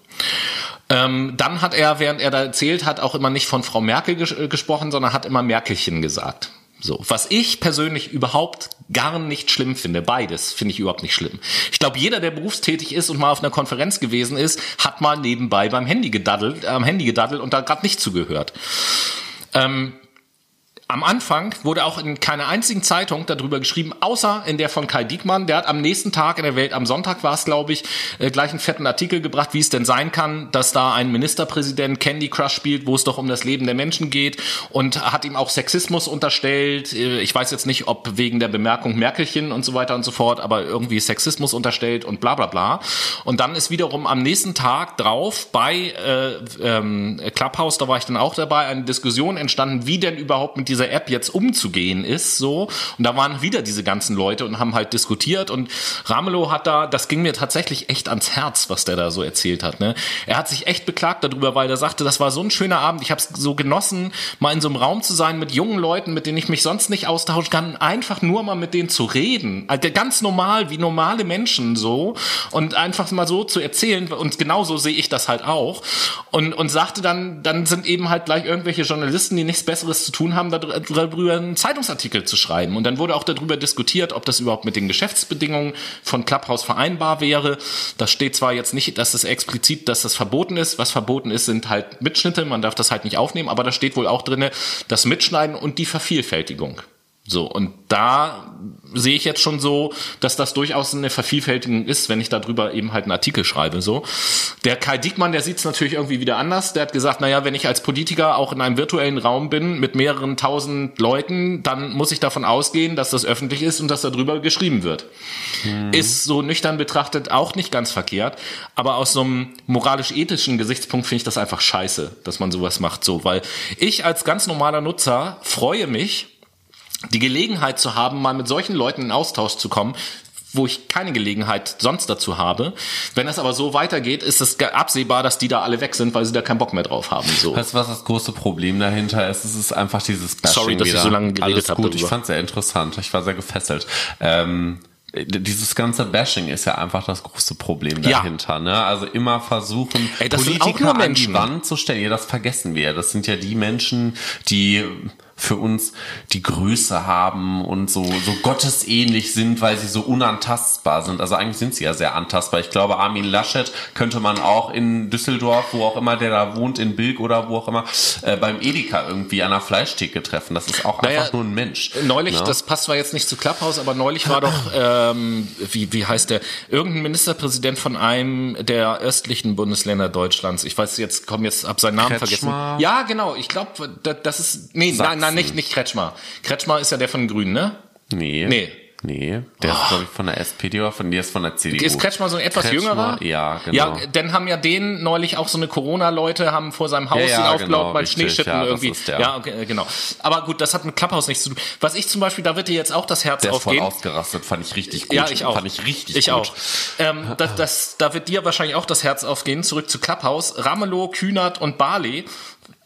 Ähm, dann hat er, während er da erzählt hat, auch immer nicht von Frau Merkel ges gesprochen, sondern hat immer Merkelchen gesagt. So, was ich persönlich überhaupt gar nicht schlimm finde, beides finde ich überhaupt nicht schlimm. Ich glaube, jeder, der berufstätig ist und mal auf einer Konferenz gewesen ist, hat mal nebenbei beim Handy gedaddelt, am Handy gedaddelt und da gerade nicht zugehört. Ähm, am Anfang wurde auch in keiner einzigen Zeitung darüber geschrieben, außer in der von Kai Diekmann. Der hat am nächsten Tag in der Welt, am Sonntag war es, glaube ich, äh, gleich einen fetten Artikel gebracht, wie es denn sein kann, dass da ein Ministerpräsident Candy Crush spielt, wo es doch um das Leben der Menschen geht und hat ihm auch Sexismus unterstellt. Äh, ich weiß jetzt nicht, ob wegen der Bemerkung Merkelchen und so weiter und so fort, aber irgendwie Sexismus unterstellt und bla bla bla. Und dann ist wiederum am nächsten Tag drauf bei äh, ähm, Clubhouse, da war ich dann auch dabei, eine Diskussion entstanden, wie denn überhaupt mit dieser dieser App jetzt umzugehen ist, so. Und da waren wieder diese ganzen Leute und haben halt diskutiert und Ramelow hat da, das ging mir tatsächlich echt ans Herz, was der da so erzählt hat, ne. Er hat sich echt beklagt darüber, weil er sagte, das war so ein schöner Abend, ich habe es so genossen, mal in so einem Raum zu sein mit jungen Leuten, mit denen ich mich sonst nicht austauschen kann, einfach nur mal mit denen zu reden. Also ganz normal, wie normale Menschen so und einfach mal so zu erzählen und genauso sehe ich das halt auch und, und sagte dann, dann sind eben halt gleich irgendwelche Journalisten, die nichts Besseres zu tun haben, darüber einen Zeitungsartikel zu schreiben. Und dann wurde auch darüber diskutiert, ob das überhaupt mit den Geschäftsbedingungen von Clubhouse vereinbar wäre. Das steht zwar jetzt nicht, dass das explizit, dass das verboten ist. Was verboten ist, sind halt Mitschnitte. Man darf das halt nicht aufnehmen. Aber da steht wohl auch drinne das Mitschneiden und die Vervielfältigung. So, und da sehe ich jetzt schon so, dass das durchaus eine Vervielfältigung ist, wenn ich darüber eben halt einen Artikel schreibe. So, Der Kai Diekmann, der sieht es natürlich irgendwie wieder anders. Der hat gesagt, naja, wenn ich als Politiker auch in einem virtuellen Raum bin mit mehreren tausend Leuten, dann muss ich davon ausgehen, dass das öffentlich ist und dass darüber geschrieben wird. Mhm. Ist so nüchtern betrachtet auch nicht ganz verkehrt, aber aus so einem moralisch-ethischen Gesichtspunkt finde ich das einfach scheiße, dass man sowas macht. So, weil ich als ganz normaler Nutzer freue mich, die Gelegenheit zu haben, mal mit solchen Leuten in Austausch zu kommen, wo ich keine Gelegenheit sonst dazu habe. Wenn es aber so weitergeht, ist es absehbar, dass die da alle weg sind, weil sie da keinen Bock mehr drauf haben. So. Weißt du, was das große Problem dahinter ist? Es ist einfach dieses Bashing Sorry, dass wieder. ich so lange geredet habe. gut, ich fand es sehr interessant. Ich war sehr gefesselt. Ähm, dieses ganze Bashing ist ja einfach das große Problem dahinter. Ja. Ne? Also immer versuchen, Ey, Politiker an die Wand zu stellen. Ja, das vergessen wir. Das sind ja die Menschen, die für uns die Größe haben und so, so gottesähnlich sind, weil sie so unantastbar sind. Also eigentlich sind sie ja sehr antastbar. Ich glaube, Armin Laschet könnte man auch in Düsseldorf, wo auch immer der da wohnt, in Bilk oder wo auch immer, äh, beim Edeka irgendwie an der Fleischtheke treffen. Das ist auch naja, einfach nur ein Mensch. Neulich, ne? das passt zwar jetzt nicht zu Clubhouse, aber neulich war doch, ähm, wie, wie heißt der, irgendein Ministerpräsident von einem der östlichen Bundesländer Deutschlands. Ich weiß jetzt, komm jetzt, hab seinen Namen Kretschmer. vergessen. Ja, genau. Ich glaube, das ist, nee, Sachsen. nein, nein, nicht, nicht Kretschmer. Kretschmer ist ja der von den Grünen, ne? Nee. Nee. Nee, der ist, glaube ich, von der SPD oder von dir ist von der CDU. Ist Kretschmer so ein etwas Kretschmer, jüngerer? Ja, genau. Ja, dann haben ja den neulich auch so eine Corona-Leute haben vor seinem Haus Ja, ja, ihn genau, weil richtig, Schneeschippen ja, irgendwie. der. Ja, okay, genau. Aber gut, das hat mit Clubhouse nichts zu tun. Was ich zum Beispiel, da wird dir jetzt auch das Herz der ist voll aufgehen. ausgerastet, fand ich richtig gut. Ja, ich auch. Fand ich richtig ich gut. auch. Ähm, das, das, da wird dir wahrscheinlich auch das Herz aufgehen. Zurück zu Clubhouse. Ramelow, Kühnert und Barley.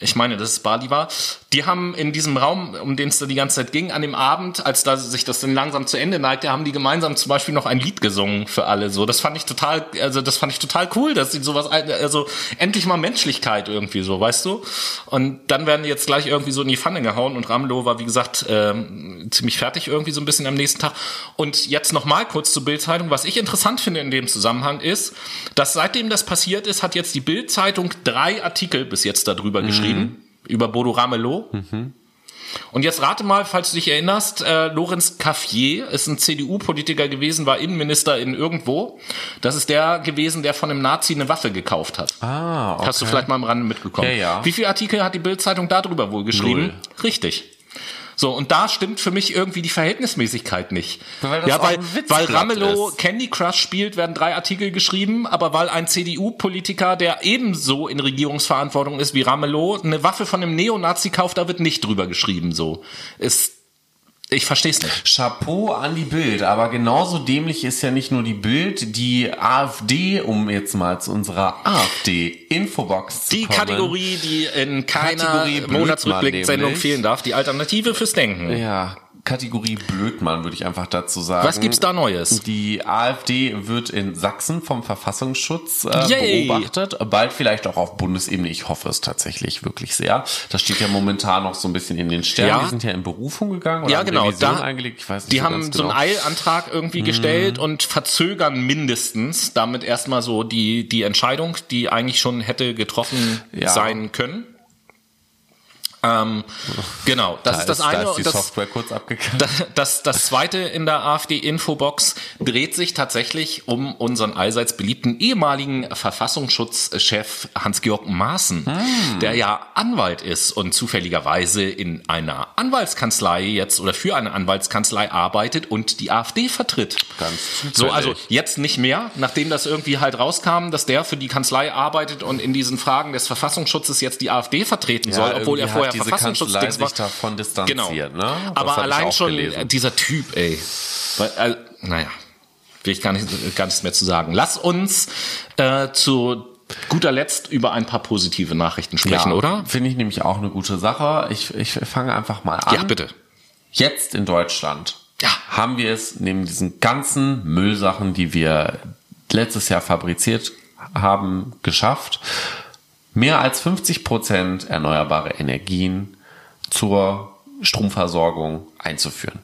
Ich meine, dass es Bali war. Die haben in diesem Raum, um den es da die ganze Zeit ging, an dem Abend, als da sich das dann langsam zu Ende neigte, haben die gemeinsam zum Beispiel noch ein Lied gesungen für alle. So, das fand ich total, also das fand ich total cool, dass sie sowas, also endlich mal Menschlichkeit irgendwie so, weißt du? Und dann werden die jetzt gleich irgendwie so in die Pfanne gehauen und Ramelow war, wie gesagt, ähm, ziemlich fertig irgendwie so ein bisschen am nächsten Tag. Und jetzt noch mal kurz zur Bildzeitung. Was ich interessant finde in dem Zusammenhang ist, dass seitdem das passiert ist, hat jetzt die Bildzeitung drei Artikel bis jetzt darüber geschrieben über Bodo Ramelow. Und jetzt rate mal, falls du dich erinnerst, äh, Lorenz Caffier ist ein CDU-Politiker gewesen, war Innenminister in irgendwo. Das ist der gewesen, der von einem Nazi eine Waffe gekauft hat. Ah, okay. Hast du vielleicht mal am Rande mitbekommen. Ja, ja. Wie viele Artikel hat die Bildzeitung darüber wohl geschrieben? Null. Richtig. So, und da stimmt für mich irgendwie die Verhältnismäßigkeit nicht. Weil ja, weil, weil Ramelow ist. Candy Crush spielt, werden drei Artikel geschrieben, aber weil ein CDU-Politiker, der ebenso in Regierungsverantwortung ist wie Ramelow, eine Waffe von einem Neonazi kauft, da wird nicht drüber geschrieben, so. Ist, ich versteh's nicht. Chapeau an die Bild, aber genauso dämlich ist ja nicht nur die Bild, die AfD, um jetzt mal zu unserer AfD-Infobox zu Die kommen. Kategorie, die in keiner Monatsrückblick-Sendung fehlen darf, die Alternative fürs Denken. Ja, Kategorie Blödmann würde ich einfach dazu sagen. Was gibt's da Neues? Die AfD wird in Sachsen vom Verfassungsschutz äh, beobachtet. Bald vielleicht auch auf Bundesebene. Ich hoffe es tatsächlich wirklich sehr. Das steht ja momentan noch so ein bisschen in den Sternen. Ja. Die sind ja in Berufung gegangen oder Ja, genau. Revision Da, eingelegt. Ich weiß nicht die so haben so einen genau. Eilantrag irgendwie gestellt und verzögern mindestens damit erstmal so die, die Entscheidung, die eigentlich schon hätte getroffen Ja. sein können. Ähm, genau, das Da ist das da eine. ist die das, Software kurz abgegangen. das, das, das zweite in der AfD-Infobox dreht sich tatsächlich um unseren allseits beliebten ehemaligen Verfassungsschutzchef Hans-Georg Maaßen, der ja Anwalt ist und zufälligerweise in einer Anwaltskanzlei jetzt oder für eine Anwaltskanzlei arbeitet und die AfD vertritt. Ganz So, also zufällig. jetzt nicht mehr, nachdem das irgendwie halt rauskam, dass der für die Kanzlei arbeitet und in diesen Fragen des Verfassungsschutzes jetzt die AfD vertreten soll, obwohl er vorher diese Kanzlei sich davon distanziert. Genau. Ne? Aber allein schon gelesen. dieser Typ, ey. Weil, äh, naja, will ich gar, nicht, gar nichts mehr zu sagen. Lass uns äh, zu guter Letzt über ein paar positive Nachrichten sprechen, ja, oder? Finde ich nämlich auch eine gute Sache. Ich, ich fange einfach mal an. Ja, bitte. Jetzt in Deutschland Ja. haben wir es neben diesen ganzen Müllsachen, die wir letztes Jahr fabriziert haben, geschafft, mehr als 50 Prozent erneuerbare Energien zur Stromversorgung einzuführen.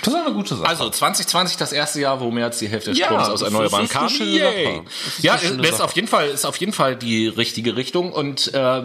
Das ist eine gute Sache. Also 2020 das erste Jahr, wo mehr als die Hälfte des Ja, Stroms aus Erneuerbaren kam. Ja, das ist Sache. auf jeden Fall ist auf jeden Fall die richtige Richtung und äh,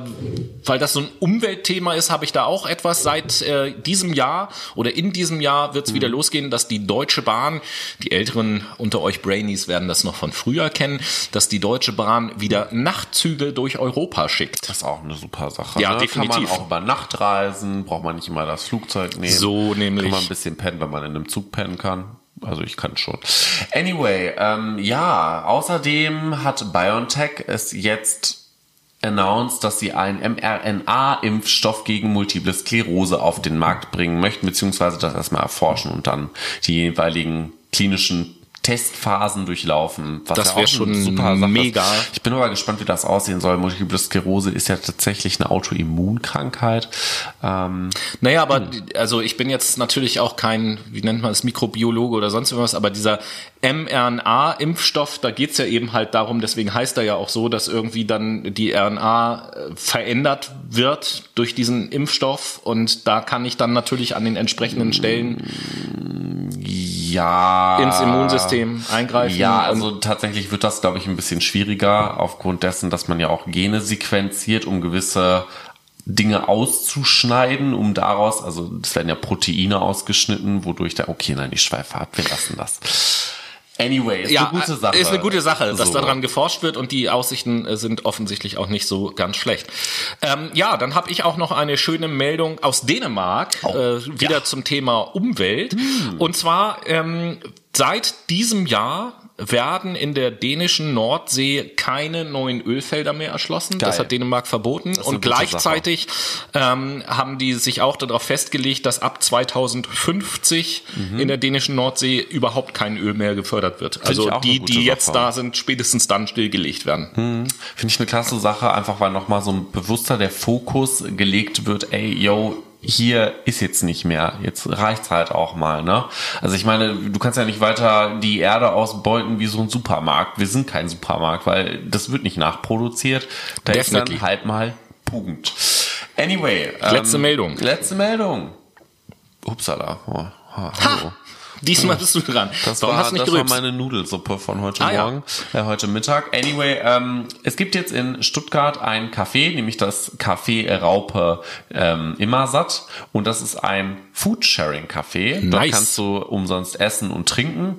weil das so ein Umweltthema ist, habe ich da auch etwas seit äh, diesem Jahr oder in diesem Jahr wird es Mhm. wieder losgehen, dass die Deutsche Bahn, die älteren unter euch Brainies werden das noch von früher kennen, dass die Deutsche Bahn wieder Nachtzüge durch Europa schickt. das ist auch eine super Sache. Ja, ne? definitiv. Kann man auch über Nacht reisen, braucht man nicht immer das Flugzeug nehmen. So nämlich. Kann man ein bisschen pennen, wenn man in einem Zug pennen kann. Also ich kann schon. Anyway, ähm, ja, außerdem hat BioNTech es jetzt announced, dass sie einen mRNA-Impfstoff gegen multiple Sklerose auf den Markt bringen möchten, beziehungsweise das erstmal erforschen und dann die jeweiligen klinischen Testphasen durchlaufen. Was Das ja wär auch eine schon mega. Ist. Ich bin aber gespannt, wie das aussehen soll. Multiple Sklerose ist ja tatsächlich eine Autoimmunkrankheit. Ähm, Naja, aber die- also ich bin jetzt natürlich auch kein, wie nennt man es, Mikrobiologe oder sonst irgendwas, aber dieser mRNA-Impfstoff, da geht's ja eben halt darum, deswegen heißt er ja auch so, dass irgendwie dann die RNA äh, verändert wird durch diesen Impfstoff und da kann ich dann natürlich an den entsprechenden Stellen ja. Ins Immunsystem eingreifen. Ja, und- also tatsächlich wird das, glaube ich, ein bisschen schwieriger aufgrund dessen, dass man ja auch Gene sequenziert, um gewisse Dinge auszuschneiden, um daraus, also es werden ja Proteine ausgeschnitten, wodurch da, okay, nein, ich schweife ab, wir lassen das. Anyway, ist ja, eine gute Sache. Ist eine gute Sache, dass So. daran geforscht wird und die Aussichten äh, sind offensichtlich auch nicht so ganz schlecht. Ähm, ja, dann habe ich auch noch eine schöne Meldung aus Dänemark, äh, wieder zum Thema Umwelt. Und zwar ähm, seit diesem Jahr werden in der dänischen Nordsee keine neuen Ölfelder mehr erschlossen. Das Geil. hat Dänemark verboten. Und gleichzeitig ähm, haben die sich auch darauf festgelegt, dass ab 2050 in der dänischen Nordsee überhaupt kein Öl mehr gefördert wird. ich Also die, die jetzt Sache. da sind, spätestens dann stillgelegt werden. Finde ich eine klasse Sache, einfach weil nochmal so ein bewusster der Fokus gelegt wird, ey, yo, hier ist jetzt nicht mehr. Jetzt reicht's halt auch mal, ne? Also ich meine, du kannst ja nicht weiter die Erde ausbeuten wie so ein Supermarkt. Wir sind kein Supermarkt, weil das wird nicht nachproduziert. Da Definitely. ist dann halt mal Punkt. Anyway. Letzte Meldung. Letzte Meldung. Upsala. Oh, ha, hallo. Diesmal bist du dran. Das, Warum war, hast du nicht das war meine Nudelsuppe von heute Ah, ja. Morgen, äh, heute Mittag. Anyway, ähm, es gibt jetzt in Stuttgart ein Café, nämlich das Café Raupe ähm, Immersatt. Und das ist ein Foodsharing-Café. Dort Nice. kannst du umsonst essen und trinken.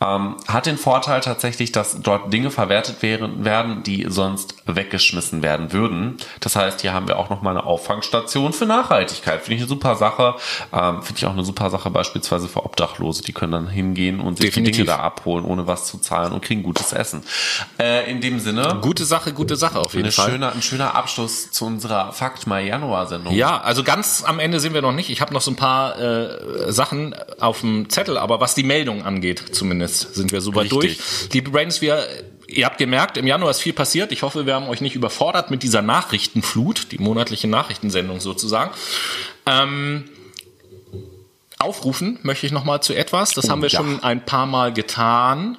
Ähm, hat den Vorteil tatsächlich, dass dort Dinge verwertet werden, die sonst weggeschmissen werden würden. Das heißt, hier haben wir auch nochmal eine Auffangstation für Nachhaltigkeit. Finde ich eine super Sache. Ähm, Finde ich auch eine super Sache beispielsweise für Obdachlose. Die können dann hingehen und sich die Definitiv. Dinge da abholen, ohne was zu zahlen und kriegen gutes Essen. Äh, in dem Sinne, Gute Sache, gute Sache auf jeden Fall. schöner, ein schöner Abschluss zu unserer Fakt Mai Januar Sendung. Ja, also ganz am Ende sind wir noch nicht. Ich habe noch so ein paar äh, Sachen auf dem Zettel, aber was die Meldung angeht, zumindest sind wir super Richtig. durch. Liebe Brains, wir Ihr habt gemerkt, im Januar ist viel passiert. Ich hoffe, wir haben euch nicht überfordert mit dieser Nachrichtenflut, die monatliche Nachrichtensendung sozusagen. Ähm, aufrufen möchte ich noch mal zu etwas. Das Oh, haben wir ja. schon ein paar Mal getan.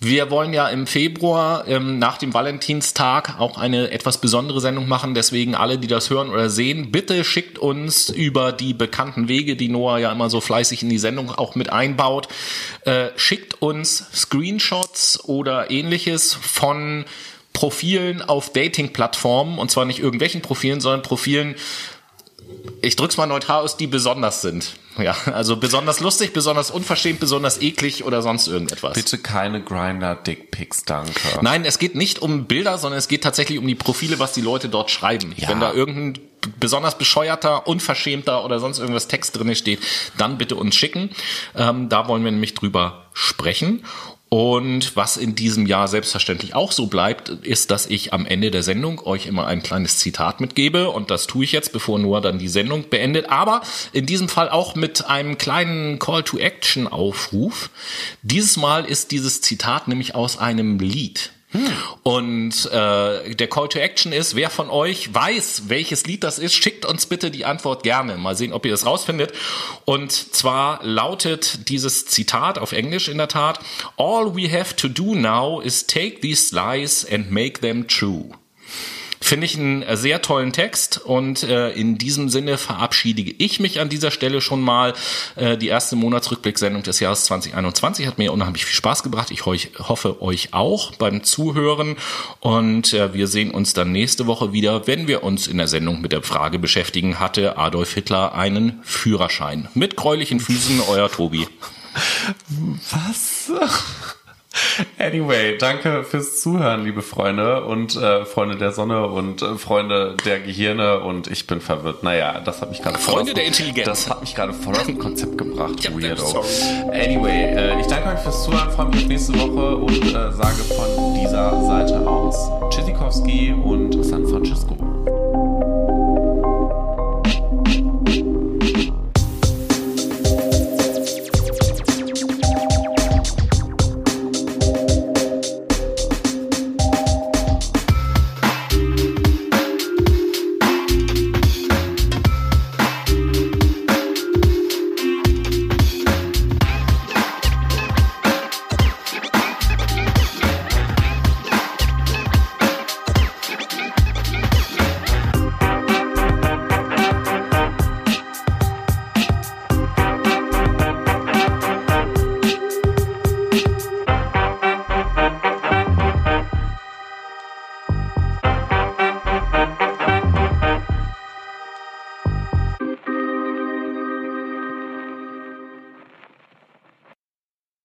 Wir wollen ja im Februar ähm, nach dem Valentinstag auch eine etwas besondere Sendung machen. Deswegen alle, die das hören oder sehen, bitte schickt uns über die bekannten Wege, die Noah ja immer so fleißig in die Sendung auch mit einbaut, äh, schickt uns Screenshots oder ähnliches von Profilen auf Dating-Plattformen und zwar nicht irgendwelchen Profilen, sondern Profilen, ich drück's mal neutral aus, die besonders sind. Ja, also besonders lustig, besonders unverschämt, besonders eklig oder sonst irgendetwas. Bitte keine Grinder-Dickpics, danke. Nein, es geht nicht um Bilder, sondern es geht tatsächlich um die Profile, was die Leute dort schreiben. Ja. Wenn da irgendein besonders bescheuerter, unverschämter oder sonst irgendwas Text drin steht, dann bitte uns schicken. Ähm, da wollen wir nämlich drüber sprechen. Und was in diesem Jahr selbstverständlich auch so bleibt, ist, dass ich am Ende der Sendung euch immer ein kleines Zitat mitgebe. Und das tue ich jetzt, bevor Noah dann die Sendung beendet. Aber in diesem Fall auch mit einem kleinen Call-to-Action-Aufruf. Dieses Mal ist dieses Zitat nämlich aus einem Lied. Und äh, der Call to Action ist, wer von euch weiß, welches Lied das ist, schickt uns bitte die Antwort gerne. Mal sehen, ob ihr das rausfindet. Und zwar lautet dieses Zitat auf Englisch in der Tat, All we have to do now is take these lies and make them true. Finde ich einen äh, sehr tollen Text und äh, in diesem Sinne verabschiede ich mich an dieser Stelle schon mal. Äh, die erste Monatsrückblicksendung des Jahres 2021 hat mir unheimlich viel Spaß gebracht. Ich hoffe euch auch beim Zuhören und äh, wir sehen uns dann nächste Woche wieder, wenn wir uns in der Sendung mit der Frage beschäftigen, hatte Adolf Hitler einen Führerschein? Mit gräulichen Füßen, euer Tobi. Was? Anyway, danke fürs Zuhören, liebe Freunde und äh, Freunde der Sonne und äh, Freunde der Gehirne und ich bin verwirrt. Naja, das hat mich gerade Freunde der Intelligenz. Das hat mich gerade voll aus dem Konzept gebracht, Ja, Weirdo. Anyway, äh, ich danke euch fürs Zuhören, freue mich auf nächste Woche und äh, sage von dieser Seite aus Tschüssikowski und San Francisco.